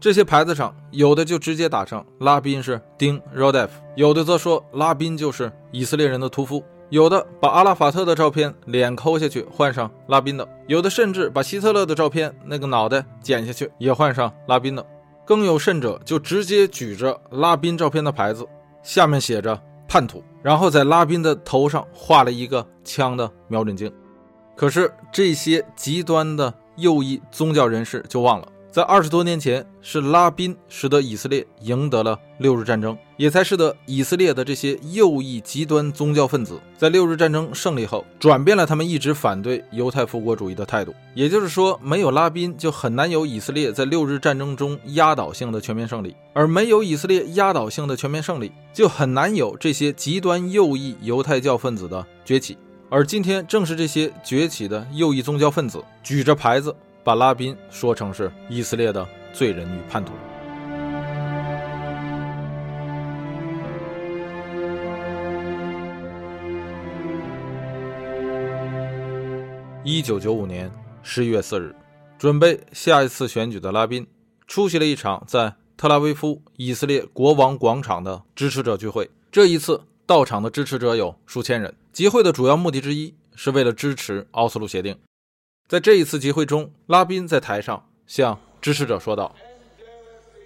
这些牌子上有的就直接打上拉宾是丁 Rodef，有的则说拉宾就是以色列人的屠夫。有的把阿拉法特的照片脸抠下去换上拉宾的，有的甚至把希特勒的照片那个脑袋剪下去也换上拉宾的，更有甚者就直接举着拉宾照片的牌子，下面写着叛徒，然后在拉宾的头上画了一个枪的瞄准镜。可是这些极端的右翼宗教人士就忘了。在二十多年前，是拉宾使得以色列赢得了六日战争，也才使得以色列的这些右翼极端宗教分子在六日战争胜利后，转变了他们一直反对犹太复国主义的态度。也就是说，没有拉宾，就很难有以色列在六日战争中压倒性的全面胜利；而没有以色列压倒性的全面胜利，就很难有这些极端右翼犹太教分子的崛起。而今天，正是这些崛起的右翼宗教分子举着牌子。把拉宾说成是以色列的罪人与叛徒。一九九五年十一月四日，准备下一次选举的拉宾出席了一场在特拉维夫以色列国王广场的支持者聚会。这一次到场的支持者有数千人。集会的主要目的之一是为了支持奥斯陆协定。在这一次集会中，拉宾在台上向支持者说道：“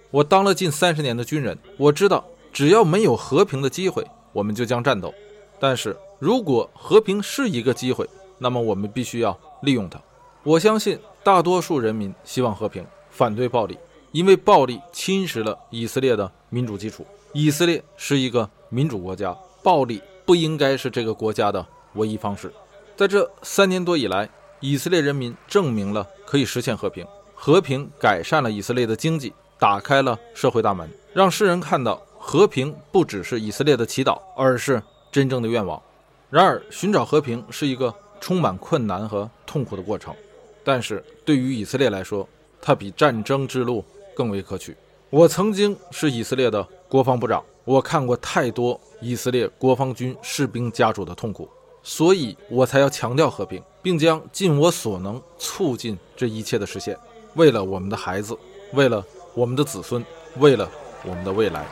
我当了近三十年的军人，我知道只要没有和平的机会，我们就将战斗。但是如果和平是一个机会，那么我们必须要利用它。我相信大多数人民希望和平，反对暴力，因为暴力侵蚀了以色列的民主基础。以色列是一个民主国家，暴力不应该是这个国家的唯一方式。在这三年多以来。”以色列人民证明了可以实现和平，和平改善了以色列的经济，打开了社会大门，让世人看到和平不只是以色列的祈祷，而是真正的愿望。然而，寻找和平是一个充满困难和痛苦的过程，但是对于以色列来说，它比战争之路更为可取。我曾经是以色列的国防部长，我看过太多以色列国防军士兵家属的痛苦。所以我才要强调和平，并将尽我所能促进这一切的实现，为了我们的孩子，为了我们的子孙，为了我们的未来。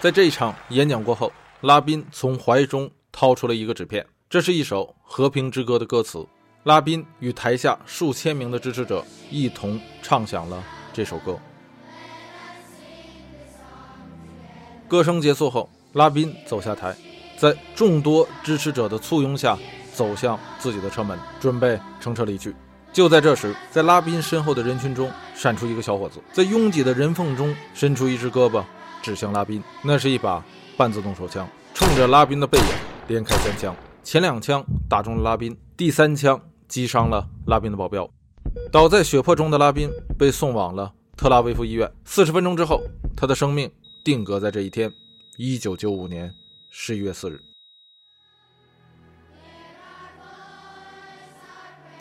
在这一场演讲过后，拉宾从怀中掏出了一个纸片，这是一首《和平之歌》的歌词。拉宾与台下数千名的支持者一同唱响了这首歌。歌声结束后。拉宾走下台，在众多支持者的簇拥下，走向自己的车门，准备乘车离去。就在这时，在拉宾身后的人群中闪出一个小伙子，在拥挤的人缝中伸出一只胳膊，指向拉宾。那是一把半自动手枪，冲着拉宾的背影连开三枪，前两枪打中了拉宾，第三枪击伤了拉宾的保镖。倒在血泊中的拉宾被送往了特拉维夫医院。四十分钟之后，他的生命定格在这一天。一九九五年十一月四日，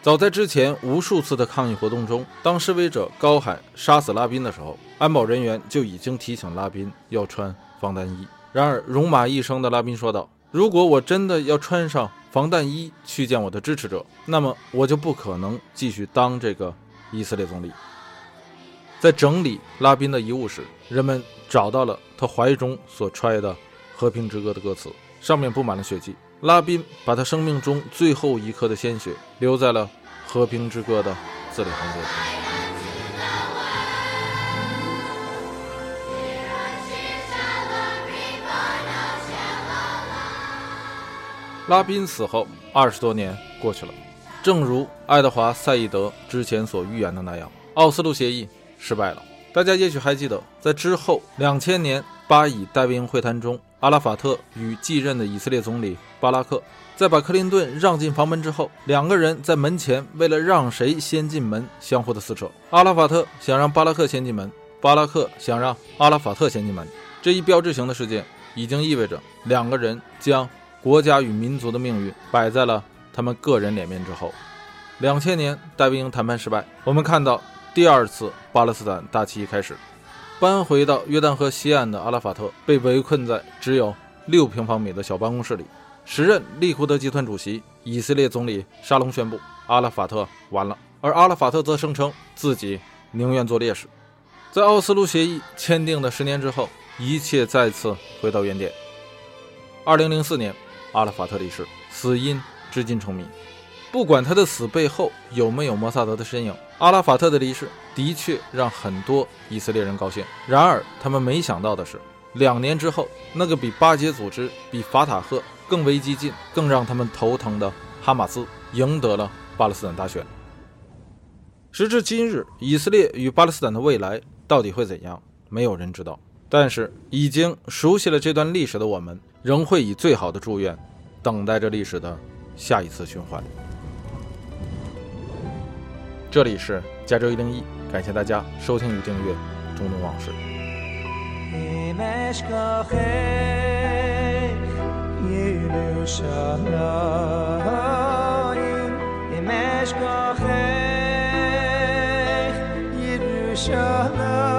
早在之前无数次的抗议活动中，当示威者高喊“杀死拉宾”的时候，安保人员就已经提醒拉宾要穿防弹衣。然而，戎马一生的拉宾说道：“如果我真的要穿上防弹衣去见我的支持者，那么我就不可能继续当这个以色列总理。”在整理拉宾的遗物时，人们找到了他怀中所揣的《和平之歌》的歌词，上面布满了血迹。拉宾把他生命中最后一颗的鲜血留在了《和平之歌》的字里行间。拉宾死后二十多年过去了，正如爱德华·赛义德之前所预言的那样，奥斯陆协议失败了。大家也许还记得，在之后两千年巴以戴维营会谈中，阿拉法特与继任的以色列总理巴拉克在把克林顿让进房门之后，两个人在门前为了让谁先进门相互的撕扯。阿拉法特想让巴拉克先进门，巴拉克想让阿拉法特先进门。这一标志性的事件已经意味着两个人将。国家与民族的命运摆在了他们个人脸面之后。两千年戴维营谈判失败，我们看到第二次巴勒斯坦大起义开始。搬回到约旦河西岸的阿拉法特被围困在只有六平方米的小办公室里。时任利库德集团主席、以色列总理沙龙宣布，阿拉法特完了，而阿拉法特则声称自己宁愿做烈士。在奥斯陆协议签订的十年之后，一切再次回到原点。二零零四年。阿拉法特离世，死因至今成谜。不管他的死背后有没有摩萨德的身影，阿拉法特的离世的确让很多以色列人高兴。然而，他们没想到的是，两年之后，那个比巴结组织、比法塔赫更为激进、更让他们头疼的哈马斯赢得了巴勒斯坦大选。时至今日，以色列与巴勒斯坦的未来到底会怎样？没有人知道。但是，已经熟悉了这段历史的我们。仍会以最好的祝愿，等待着历史的下一次循环。这里是加州一零一，感谢大家收听与订阅《中东往事》。
Yerushalayim